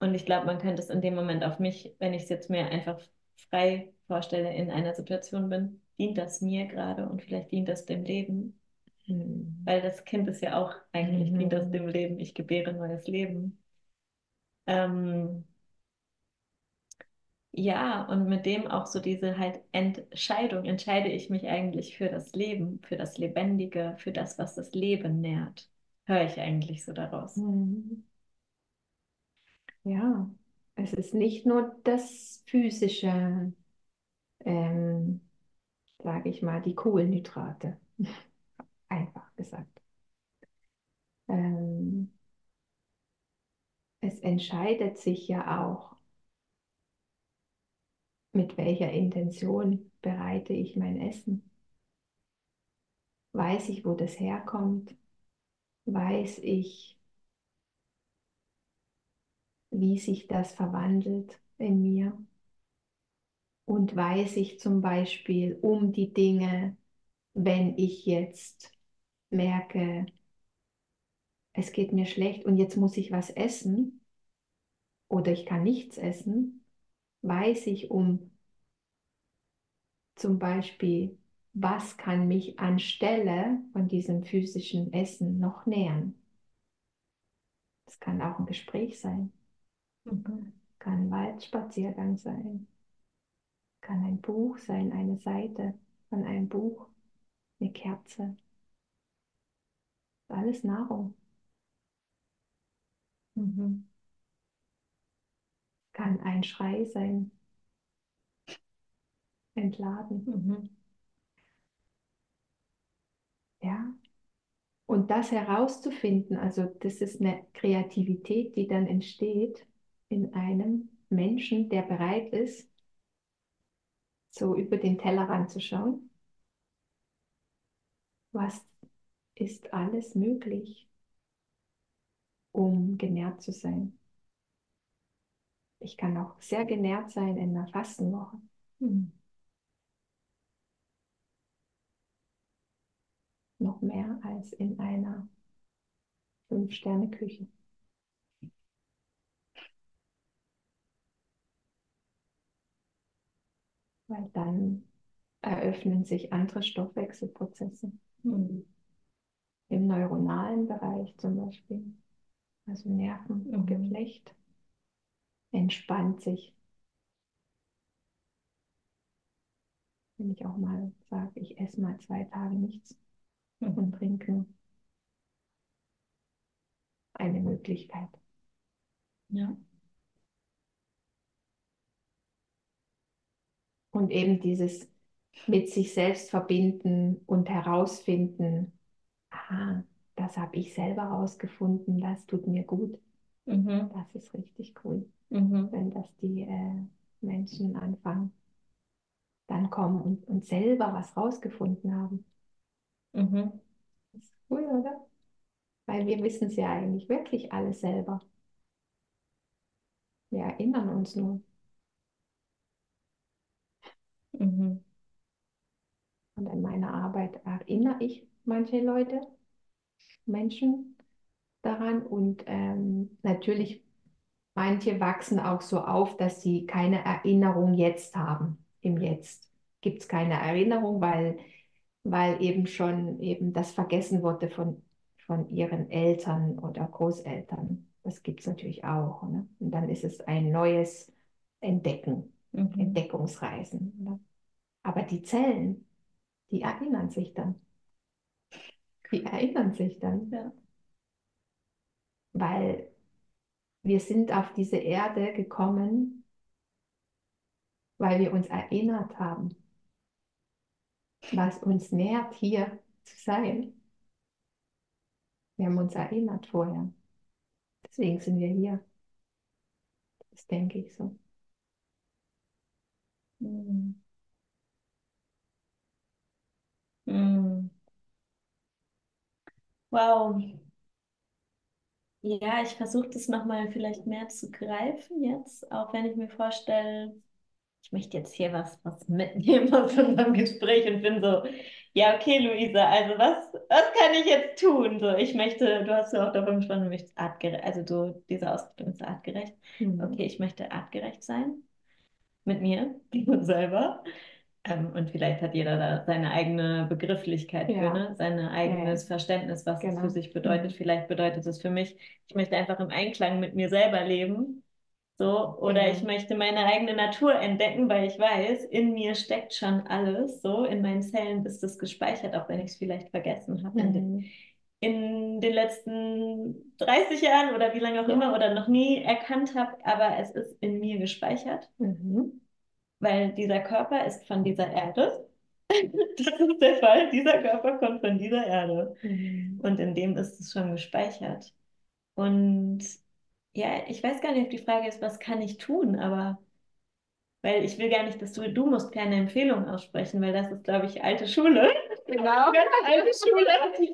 Und ich glaube, man könnte es in dem Moment auf mich, wenn ich es jetzt mir einfach frei vorstelle, in einer Situation bin, dient das mir gerade und vielleicht dient das dem Leben? Mhm. Weil das Kind ist ja auch, eigentlich dient das Mhm. dem Leben, ich gebäre neues Leben. Ähm, ja, und mit dem auch so diese halt Entscheidung, entscheide ich mich eigentlich für das Leben, für das Lebendige, für das, was das Leben nährt. Höre ich eigentlich so daraus. Mhm. Ja, es ist nicht nur das Physische, ähm, sage ich mal, die Kohlenhydrate, [LAUGHS] einfach gesagt. Ähm, es entscheidet sich ja auch, mit welcher Intention bereite ich mein Essen. Weiß ich, wo das herkommt? Weiß ich, wie sich das verwandelt in mir? Und weiß ich zum Beispiel um die Dinge, wenn ich jetzt merke, es geht mir schlecht und jetzt muss ich was essen oder ich kann nichts essen, weiß ich um zum Beispiel, was kann mich anstelle von diesem physischen Essen noch nähern. Es kann auch ein Gespräch sein, Mhm. kann ein Waldspaziergang sein, kann ein Buch sein, eine Seite von einem Buch, eine Kerze. Alles Nahrung. Mhm. Kann ein Schrei sein, entladen. Mhm. Ja, Und das herauszufinden, also das ist eine Kreativität, die dann entsteht in einem Menschen, der bereit ist, so über den Tellerrand zu schauen. Was ist alles möglich, um genährt zu sein? Ich kann auch sehr genährt sein in einer Fastenwoche. Mhm. Noch mehr als in einer Fünf-Sterne-Küche. Weil dann eröffnen sich andere Stoffwechselprozesse. Mhm. Im neuronalen Bereich zum Beispiel, also Nervengeflecht, entspannt sich. Wenn ich auch mal sage, ich esse mal zwei Tage nichts Mhm. und trinke eine Möglichkeit. Ja. Und eben dieses mit sich selbst verbinden und herausfinden, aha, das habe ich selber herausgefunden, das tut mir gut. Mhm. Das ist richtig cool, Mhm. wenn das die äh, Menschen anfangen, dann kommen und, und selber was rausgefunden haben. Mhm. Das ist cool, oder? Weil wir wissen es ja eigentlich wirklich alles selber. Wir erinnern uns nur. Mhm. Und in meiner Arbeit erinnere ich manche Leute, Menschen daran. Und ähm, natürlich, manche wachsen auch so auf, dass sie keine Erinnerung jetzt haben. Im Jetzt gibt es keine Erinnerung, weil weil eben schon eben das vergessen wurde von, von ihren Eltern oder Großeltern. Das gibt es natürlich auch. Ne? Und dann ist es ein neues Entdecken, mhm. Entdeckungsreisen. Ne? Aber die Zellen, die erinnern sich dann. Die erinnern sich dann. Ja. Weil wir sind auf diese Erde gekommen, weil wir uns erinnert haben, was uns nährt, hier zu sein. Wir haben uns erinnert vorher. Deswegen sind wir hier. Das denke ich so. Hm. Hm. Wow. Ja, ich versuche das nochmal vielleicht mehr zu greifen jetzt, auch wenn ich mir vorstelle, ich möchte jetzt hier was, was mitnehmen [LAUGHS] aus unserem Gespräch und bin so, ja, okay, Luisa, also was, was kann ich jetzt tun? So, ich möchte, du hast ja auch davon gesprochen, du möchtest artgerecht, also du, diese Ausbildung ist artgerecht. Mhm. Okay, ich möchte artgerecht sein mit mir [LAUGHS] selber. Ähm, und vielleicht hat jeder da seine eigene Begrifflichkeit ja. für, ne? sein eigenes ja. Verständnis, was genau. es für sich bedeutet. Mhm. Vielleicht bedeutet es für mich, ich möchte einfach im Einklang mit mir selber leben. So, oder mhm. ich möchte meine eigene Natur entdecken, weil ich weiß, in mir steckt schon alles. So, in meinen Zellen ist es gespeichert, auch wenn ich es vielleicht vergessen habe. Mhm. In, den letzten 30 Jahren oder wie lange auch ja. immer oder noch nie erkannt habe, aber es ist in mir gespeichert. Mhm weil dieser Körper ist von dieser Erde. [LAUGHS] das ist der Fall. Dieser Körper kommt von dieser Erde. Mhm. Und in dem ist es schon gespeichert. Und ja, ich weiß gar nicht, ob die Frage ist, was kann ich tun, aber weil ich will gar nicht, dass du, du musst keine Empfehlung aussprechen, weil das ist, glaube ich, alte Schule. Genau. [LAUGHS] Ganz alte Schule.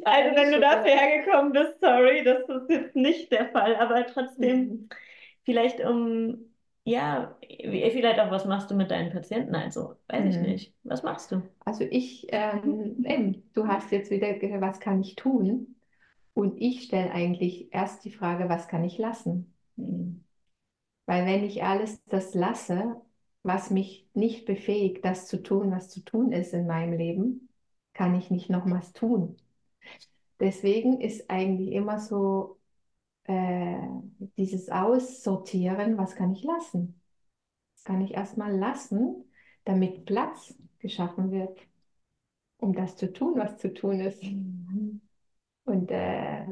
Also wenn du dafür hergekommen bist, sorry, das ist jetzt nicht der Fall, aber trotzdem, mhm. vielleicht um ja, vielleicht auch, was machst du mit deinen Patienten? Also, weiß mhm. ich nicht. Was machst du? Also ich, ähm, eben, du hast jetzt wieder, was kann ich tun? Und ich stelle eigentlich erst die Frage, was kann ich lassen? Mhm. Weil wenn ich alles das lasse, was mich nicht befähigt, das zu tun, was zu tun ist in meinem Leben, kann ich nicht noch was tun. Deswegen ist eigentlich immer so äh, dieses Aussortieren, was kann ich lassen? Das kann ich erstmal lassen, damit Platz geschaffen wird, um das zu tun, was zu tun ist. Mhm. Und äh,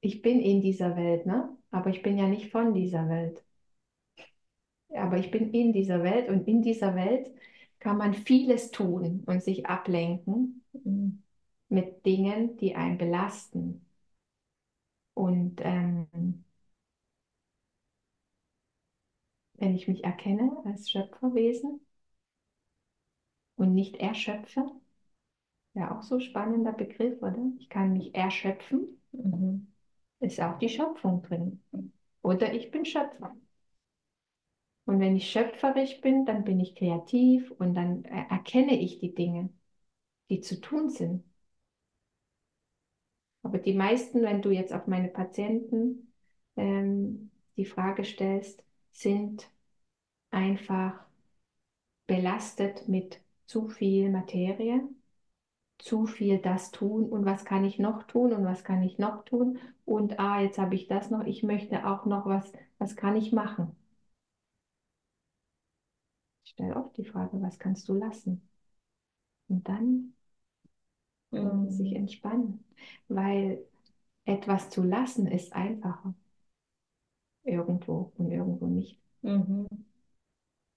ich bin in dieser Welt, ne? aber ich bin ja nicht von dieser Welt. Aber ich bin in dieser Welt und in dieser Welt kann man vieles tun und sich ablenken. Mhm mit Dingen, die einen belasten. Und ähm, wenn ich mich erkenne als Schöpferwesen und nicht erschöpfe, ja auch so spannender Begriff, oder? Ich kann mich erschöpfen, mhm. ist auch die Schöpfung drin. Oder ich bin Schöpfer. Und wenn ich schöpferisch bin, dann bin ich kreativ und dann erkenne ich die Dinge, die zu tun sind. Aber die meisten, wenn du jetzt auf meine Patienten ähm, die Frage stellst, sind einfach belastet mit zu viel Materie, zu viel das tun und was kann ich noch tun und was kann ich noch tun und ah, jetzt habe ich das noch, ich möchte auch noch was, was kann ich machen? Ich stelle oft die Frage, was kannst du lassen? Und dann mhm. sich entspannen, weil etwas zu lassen ist einfacher. Irgendwo und irgendwo nicht. Mhm.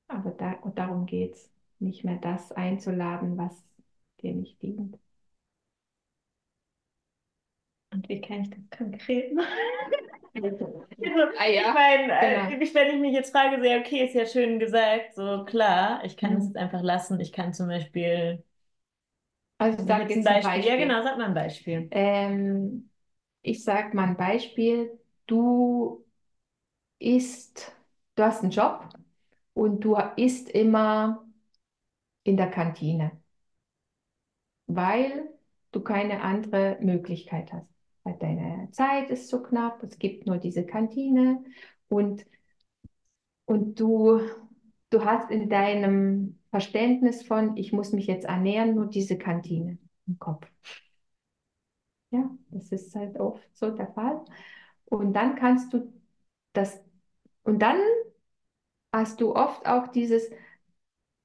Aber da, darum geht es, nicht mehr das einzuladen, was dir nicht dient. Und wie kann ich das konkret machen? [LAUGHS] also, ah, ja. Ich meine, äh, genau. wenn ich mich jetzt frage, so, okay, ist ja schön gesagt, so klar, ich kann es mhm. jetzt einfach lassen. Ich kann zum Beispiel also sag jetzt ein Beispiel. Beispiel. Ja, genau, sag mal ein Beispiel. Ähm, ich sag mal ein Beispiel. Du isst, du hast einen Job und du isst immer in der Kantine, weil du keine andere Möglichkeit hast. Weil deine Zeit ist so knapp, es gibt nur diese Kantine und, und du, du hast in deinem Verständnis von, ich muss mich jetzt ernähren, nur diese Kantine im Kopf. Ja, das ist halt oft so der Fall. Und dann kannst du das, und dann hast du oft auch dieses,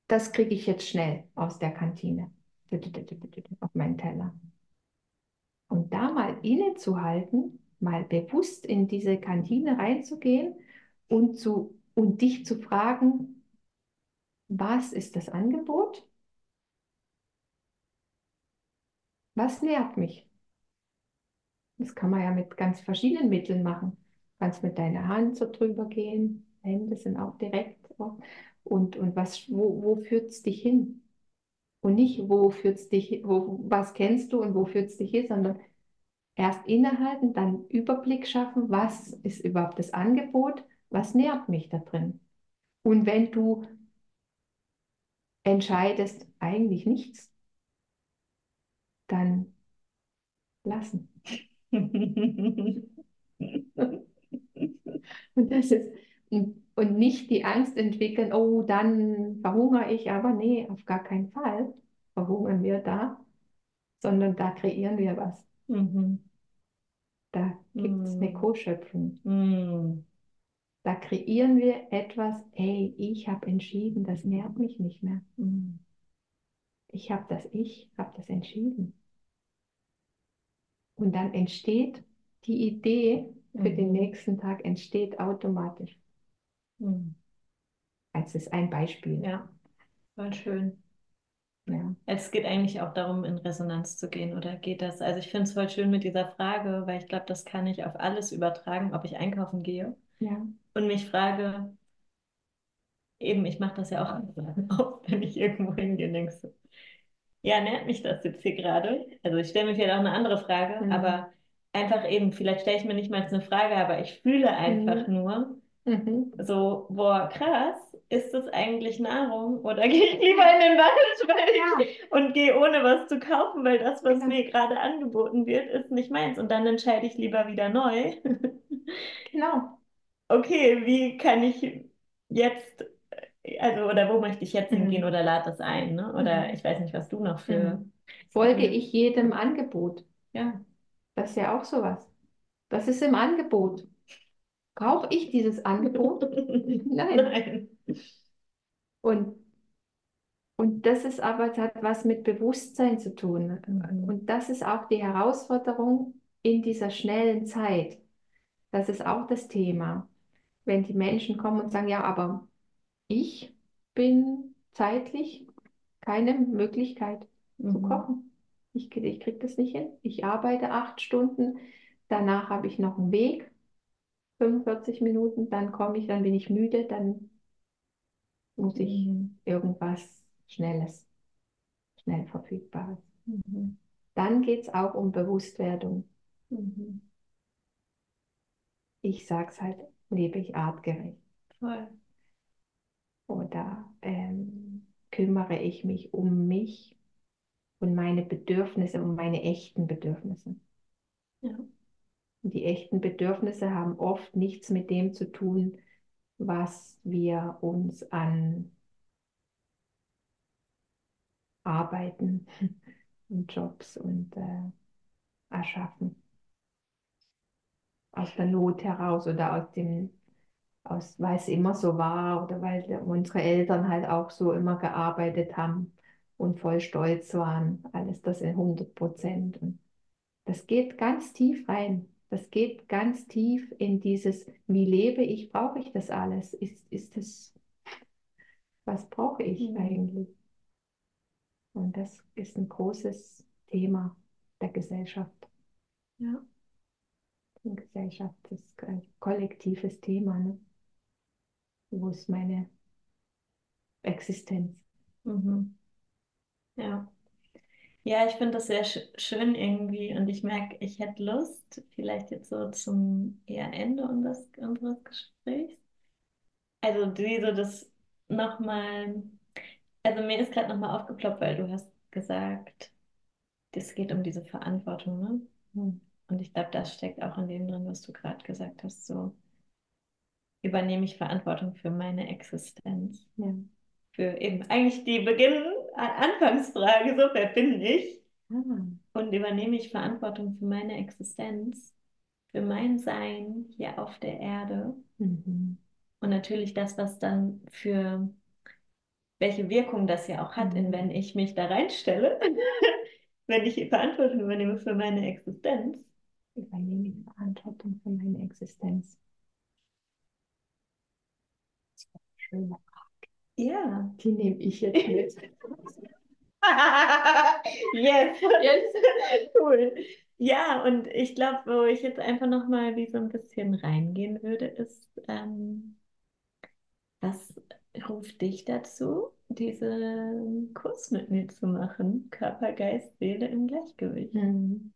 das kriege ich jetzt schnell aus der Kantine auf meinen Teller. Und da mal innezuhalten, mal bewusst in diese Kantine reinzugehen und, zu, und dich zu fragen, was ist das Angebot? Was nährt mich? Das kann man ja mit ganz verschiedenen Mitteln machen. Du kannst mit deiner Hand so drüber gehen. Hände sind auch direkt. Und, und was, wo, wo führt es dich hin? Und nicht, wo führt es dich, wo, was kennst du und wo führt es dich hin, sondern erst innehalten, dann Überblick schaffen, was ist überhaupt das Angebot, was nährt mich da drin. Und wenn du entscheidest, eigentlich nichts, dann lassen. [LAUGHS] und das ist, und nicht die Angst entwickeln, oh, dann verhungere ich, aber nee, auf gar keinen Fall verhungern wir da, sondern da kreieren wir was. Mhm. Da gibt es mhm. eine Co-Schöpfung. Mhm. Da kreieren wir etwas, ey, ich habe entschieden, das nährt mich nicht mehr. Mhm. Ich habe das, ich habe das entschieden. Und dann entsteht die Idee für den mhm. nächsten Tag, entsteht automatisch. Mhm. Als ist ein Beispiel. Ja, voll schön. Ja. Es geht eigentlich auch darum, in Resonanz zu gehen, oder geht das? Also ich finde es voll schön mit dieser Frage, weil ich glaube, das kann ich auf alles übertragen, ob ich einkaufen gehe ja. und mich frage, eben, ich mache das ja auch oft, [LAUGHS] wenn ich irgendwo hingehe, denkst du, ja, nährt mich das jetzt hier gerade? Also ich stelle mir vielleicht auch eine andere Frage, mhm. aber einfach eben, vielleicht stelle ich mir nicht mal eine Frage, aber ich fühle einfach mhm. nur, Mhm. So, boah, krass, ist das eigentlich Nahrung? Oder [LAUGHS] gehe ich lieber in den Wald ja. und gehe ohne was zu kaufen, weil das, was genau. mir gerade angeboten wird, ist nicht meins. Und dann entscheide ich lieber wieder neu. [LAUGHS] genau. Okay, wie kann ich jetzt, also, oder wo möchte ich jetzt mhm. hingehen oder lade das ein? Ne? Oder mhm. ich weiß nicht, was du noch für. Mhm. Folge ich jedem Angebot? Ja. Das ist ja auch sowas. Das ist im Angebot. Brauche ich dieses Angebot? [LAUGHS] Nein. Nein. Und, und das ist aber, das hat was mit Bewusstsein zu tun. Mhm. Und das ist auch die Herausforderung in dieser schnellen Zeit. Das ist auch das Thema. Wenn die Menschen kommen und sagen, ja, aber ich bin zeitlich keine Möglichkeit mhm. zu kochen. Ich, ich kriege das nicht hin. Ich arbeite acht Stunden, danach habe ich noch einen Weg 45 Minuten, dann komme ich, dann bin ich müde, dann muss ich mhm. irgendwas Schnelles, schnell Verfügbares. Mhm. Dann geht es auch um Bewusstwerdung. Mhm. Ich sage es halt, lebe ich artgerecht. Voll. Oder ähm, kümmere ich mich um mich und meine Bedürfnisse, um meine echten Bedürfnisse. Ja. Die echten Bedürfnisse haben oft nichts mit dem zu tun, was wir uns an Arbeiten [LAUGHS] und Jobs und äh, erschaffen. Aus der Not heraus oder aus dem, aus, weil es immer so war oder weil unsere Eltern halt auch so immer gearbeitet haben und voll stolz waren. Alles das in 100 Prozent. das geht ganz tief rein. Das geht ganz tief in dieses, wie lebe ich, brauche ich das alles? Ist, ist das, was brauche ich mhm. eigentlich? Und das ist ein großes Thema der Gesellschaft. Ja. Gesellschaft ist ein kollektives Thema. Ne? Wo ist meine Existenz? Mhm. Ja. Ja, ich finde das sehr sch schön irgendwie und ich merke, ich hätte Lust, vielleicht jetzt so zum eher Ende unseres, unseres Gesprächs. Also wie so das nochmal, also mir ist gerade nochmal aufgeploppt, weil du hast gesagt, es geht um diese Verantwortung, ne? Hm. Und ich glaube, das steckt auch in dem drin, was du gerade gesagt hast, so übernehme ich Verantwortung für meine Existenz. Ja. für eben eigentlich die Beginn, Anfangsfrage, so, wer bin ich? Ah. Und übernehme ich Verantwortung für meine Existenz, für mein Sein hier auf der Erde. Mhm. Und natürlich das, was dann für welche Wirkung das ja auch hat, in, mhm. wenn ich mich da reinstelle, [LAUGHS] wenn ich Verantwortung übernehme für meine Existenz. Übernehme ich Verantwortung für meine Existenz. Das ist eine schöne Frage. Ja. Die nehme ich jetzt mit. [LAUGHS] yes. yes. cool. Ja, und ich glaube, wo ich jetzt einfach nochmal wie so ein bisschen reingehen würde, ist, ähm, was ruft dich dazu, diesen Kurs mit mir zu machen? Körper, Geist, Seele im Gleichgewicht. Mhm.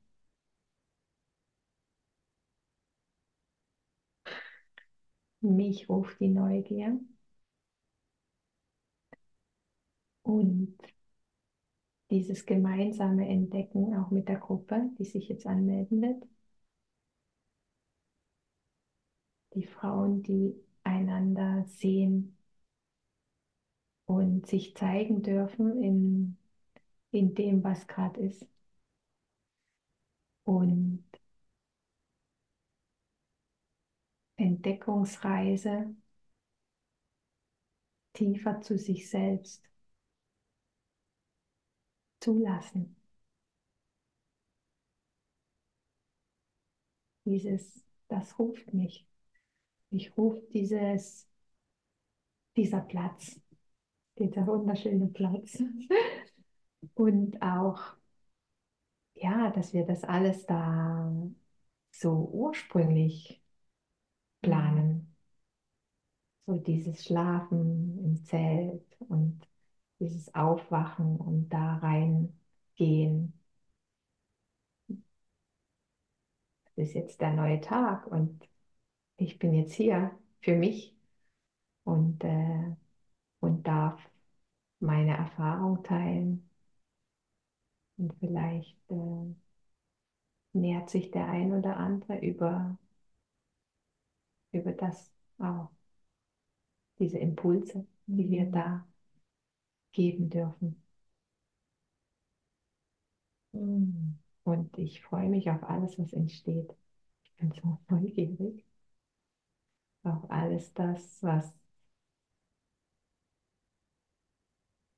Mich ruft die Neugier. Und dieses gemeinsame Entdecken auch mit der Gruppe, die sich jetzt anmelden wird. Die Frauen, die einander sehen und sich zeigen dürfen in, in dem, was gerade ist. Und Entdeckungsreise tiefer zu sich selbst zulassen. Dieses, das ruft mich. Ich rufe dieses, dieser Platz, dieser wunderschöne Platz. [LAUGHS] Und auch, ja, dass wir das alles da so ursprünglich planen. So dieses Schlafen im Zelt und dieses Aufwachen und da reingehen. Das ist jetzt der neue Tag und ich bin jetzt hier für mich und, äh, und darf meine Erfahrung teilen. Und vielleicht äh, nähert sich der ein oder andere über, über das auch, diese Impulse, die wir mhm. da geben dürfen. Mm. Und ich freue mich auf alles, was entsteht. Ich bin so [LAUGHS] neugierig auf alles das, was,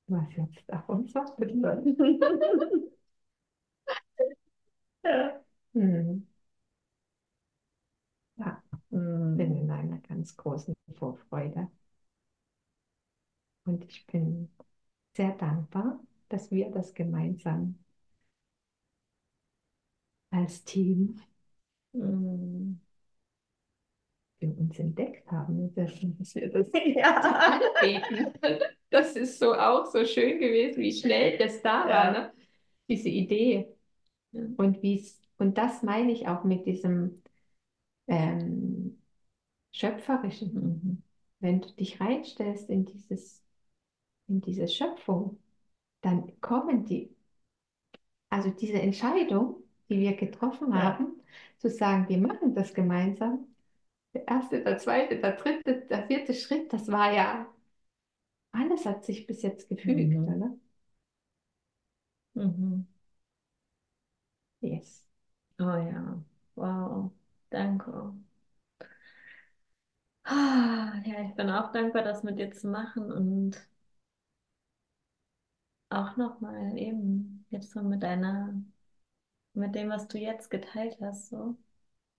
was jetzt auf uns wartet. [LAUGHS] ja. Hm. Bin in einer ganz großen Vorfreude. Und ich bin sehr dankbar, dass wir das gemeinsam als Team mm. für uns entdeckt haben. Dass wir das [LAUGHS] ja. Das ist so auch so schön gewesen, wie schnell das da ja. war, ne? diese Idee. Ja. Und, wie's, und das meine ich auch mit diesem ähm, Schöpferischen. Mhm. Wenn du dich reinstellst in dieses in diese Schöpfung, dann kommen die, also diese Entscheidung, die wir getroffen ja. haben, zu sagen, wir machen das gemeinsam, der erste, der zweite, der dritte, der vierte Schritt, das war ja, alles hat sich bis jetzt gefügt, mhm. oder? Mhm. Yes. Oh ja, wow, danke. Ah, ja, ich bin auch dankbar, das mit dir zu machen und auch nochmal eben jetzt so mit deiner, mit dem, was du jetzt geteilt hast, so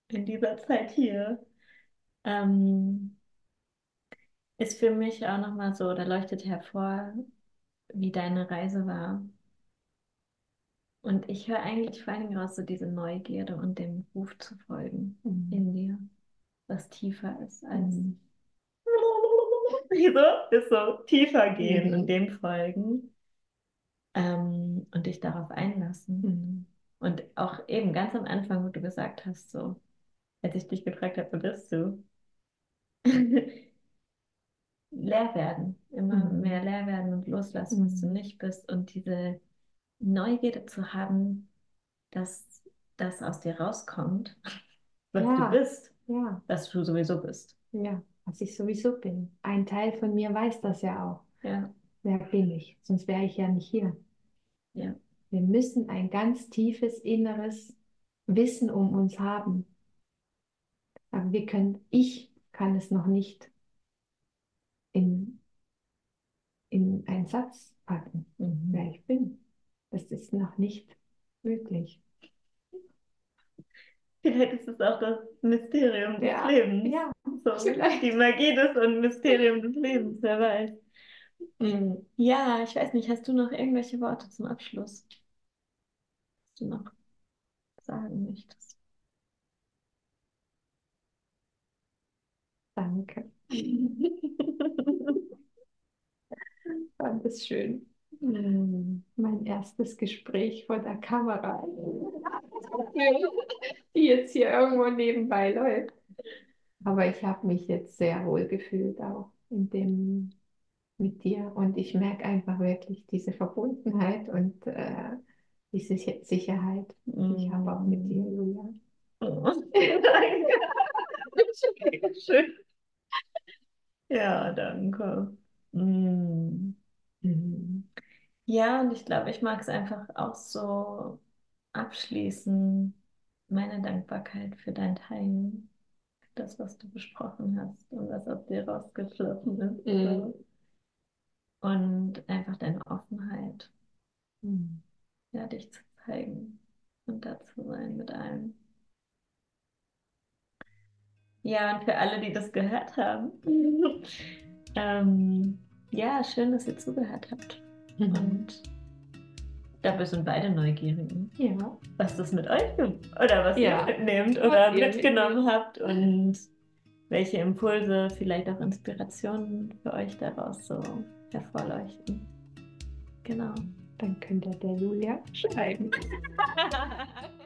in dieser Zeit hier, ähm, ist für mich auch nochmal so, da leuchtet hervor, wie deine Reise war. Und ich höre eigentlich vor allem raus so diese Neugierde und dem Ruf zu folgen mhm. in dir, was tiefer ist als mhm. [LAUGHS] so, ist so tiefer gehen mhm. und dem folgen ähm, und dich darauf einlassen. Mhm. Und auch eben ganz am Anfang, wo du gesagt hast, so, als ich dich gefragt habe, wer bist du? [LAUGHS] leer werden, immer mhm. mehr leer werden und loslassen, was du mhm. nicht bist und diese Neugierde zu haben, dass das aus dir rauskommt, was ja. du bist, ja. was du sowieso bist. Ja, was ich sowieso bin. Ein Teil von mir weiß das ja auch. Ja. wer bin ich? Sonst wäre ich ja nicht hier. Ja. Wir müssen ein ganz tiefes inneres Wissen um uns haben. Aber wir können, ich kann es noch nicht in, in einen Satz packen, Mhm. wer ich bin. Das ist noch nicht möglich. Vielleicht ist es auch das Mysterium des Ja, Lebens. Ja, So, vielleicht. die Magie des und Mysterium des Lebens, wer weiß. Mhm. Ja, ich weiß nicht, hast du noch irgendwelche Worte zum Abschluss? Was du noch sagen möchtest? danke. [LAUGHS] Fand es schön. Mhm. Mein erstes Gespräch vor der Kamera, die jetzt hier irgendwo nebenbei läuft. Aber ich habe mich jetzt sehr wohl gefühlt auch in dem mit dir und ich merke einfach wirklich diese Verbundenheit und äh, diese Si- Sicherheit, die ich habe auch mit dir, Julia. Oh. [LAUGHS] Schön. Ja, danke. Mhm. Ja, und ich glaube, ich mag es einfach auch so abschließen. Meine Dankbarkeit für dein Teilen, für das, was du besprochen hast und was aus dir rausgeflossen ist. Mhm. Und einfach deine Offenheit, Mhm. ja, dich zu zeigen und da zu sein mit allem. Ja, und für alle, die das gehört haben, [LAUGHS] ähm, ja, schön, dass ihr zugehört habt. Mhm. Und wir sind beide neugierig, Ja, was das mit euch oder was Ja. ihr mitnehmt Was oder ihr mitgenommen habt und welche Impulse, vielleicht auch Inspirationen für euch daraus so hervorleuchten. Genau. dann könnt ihr der Julia schreiben. [LAUGHS]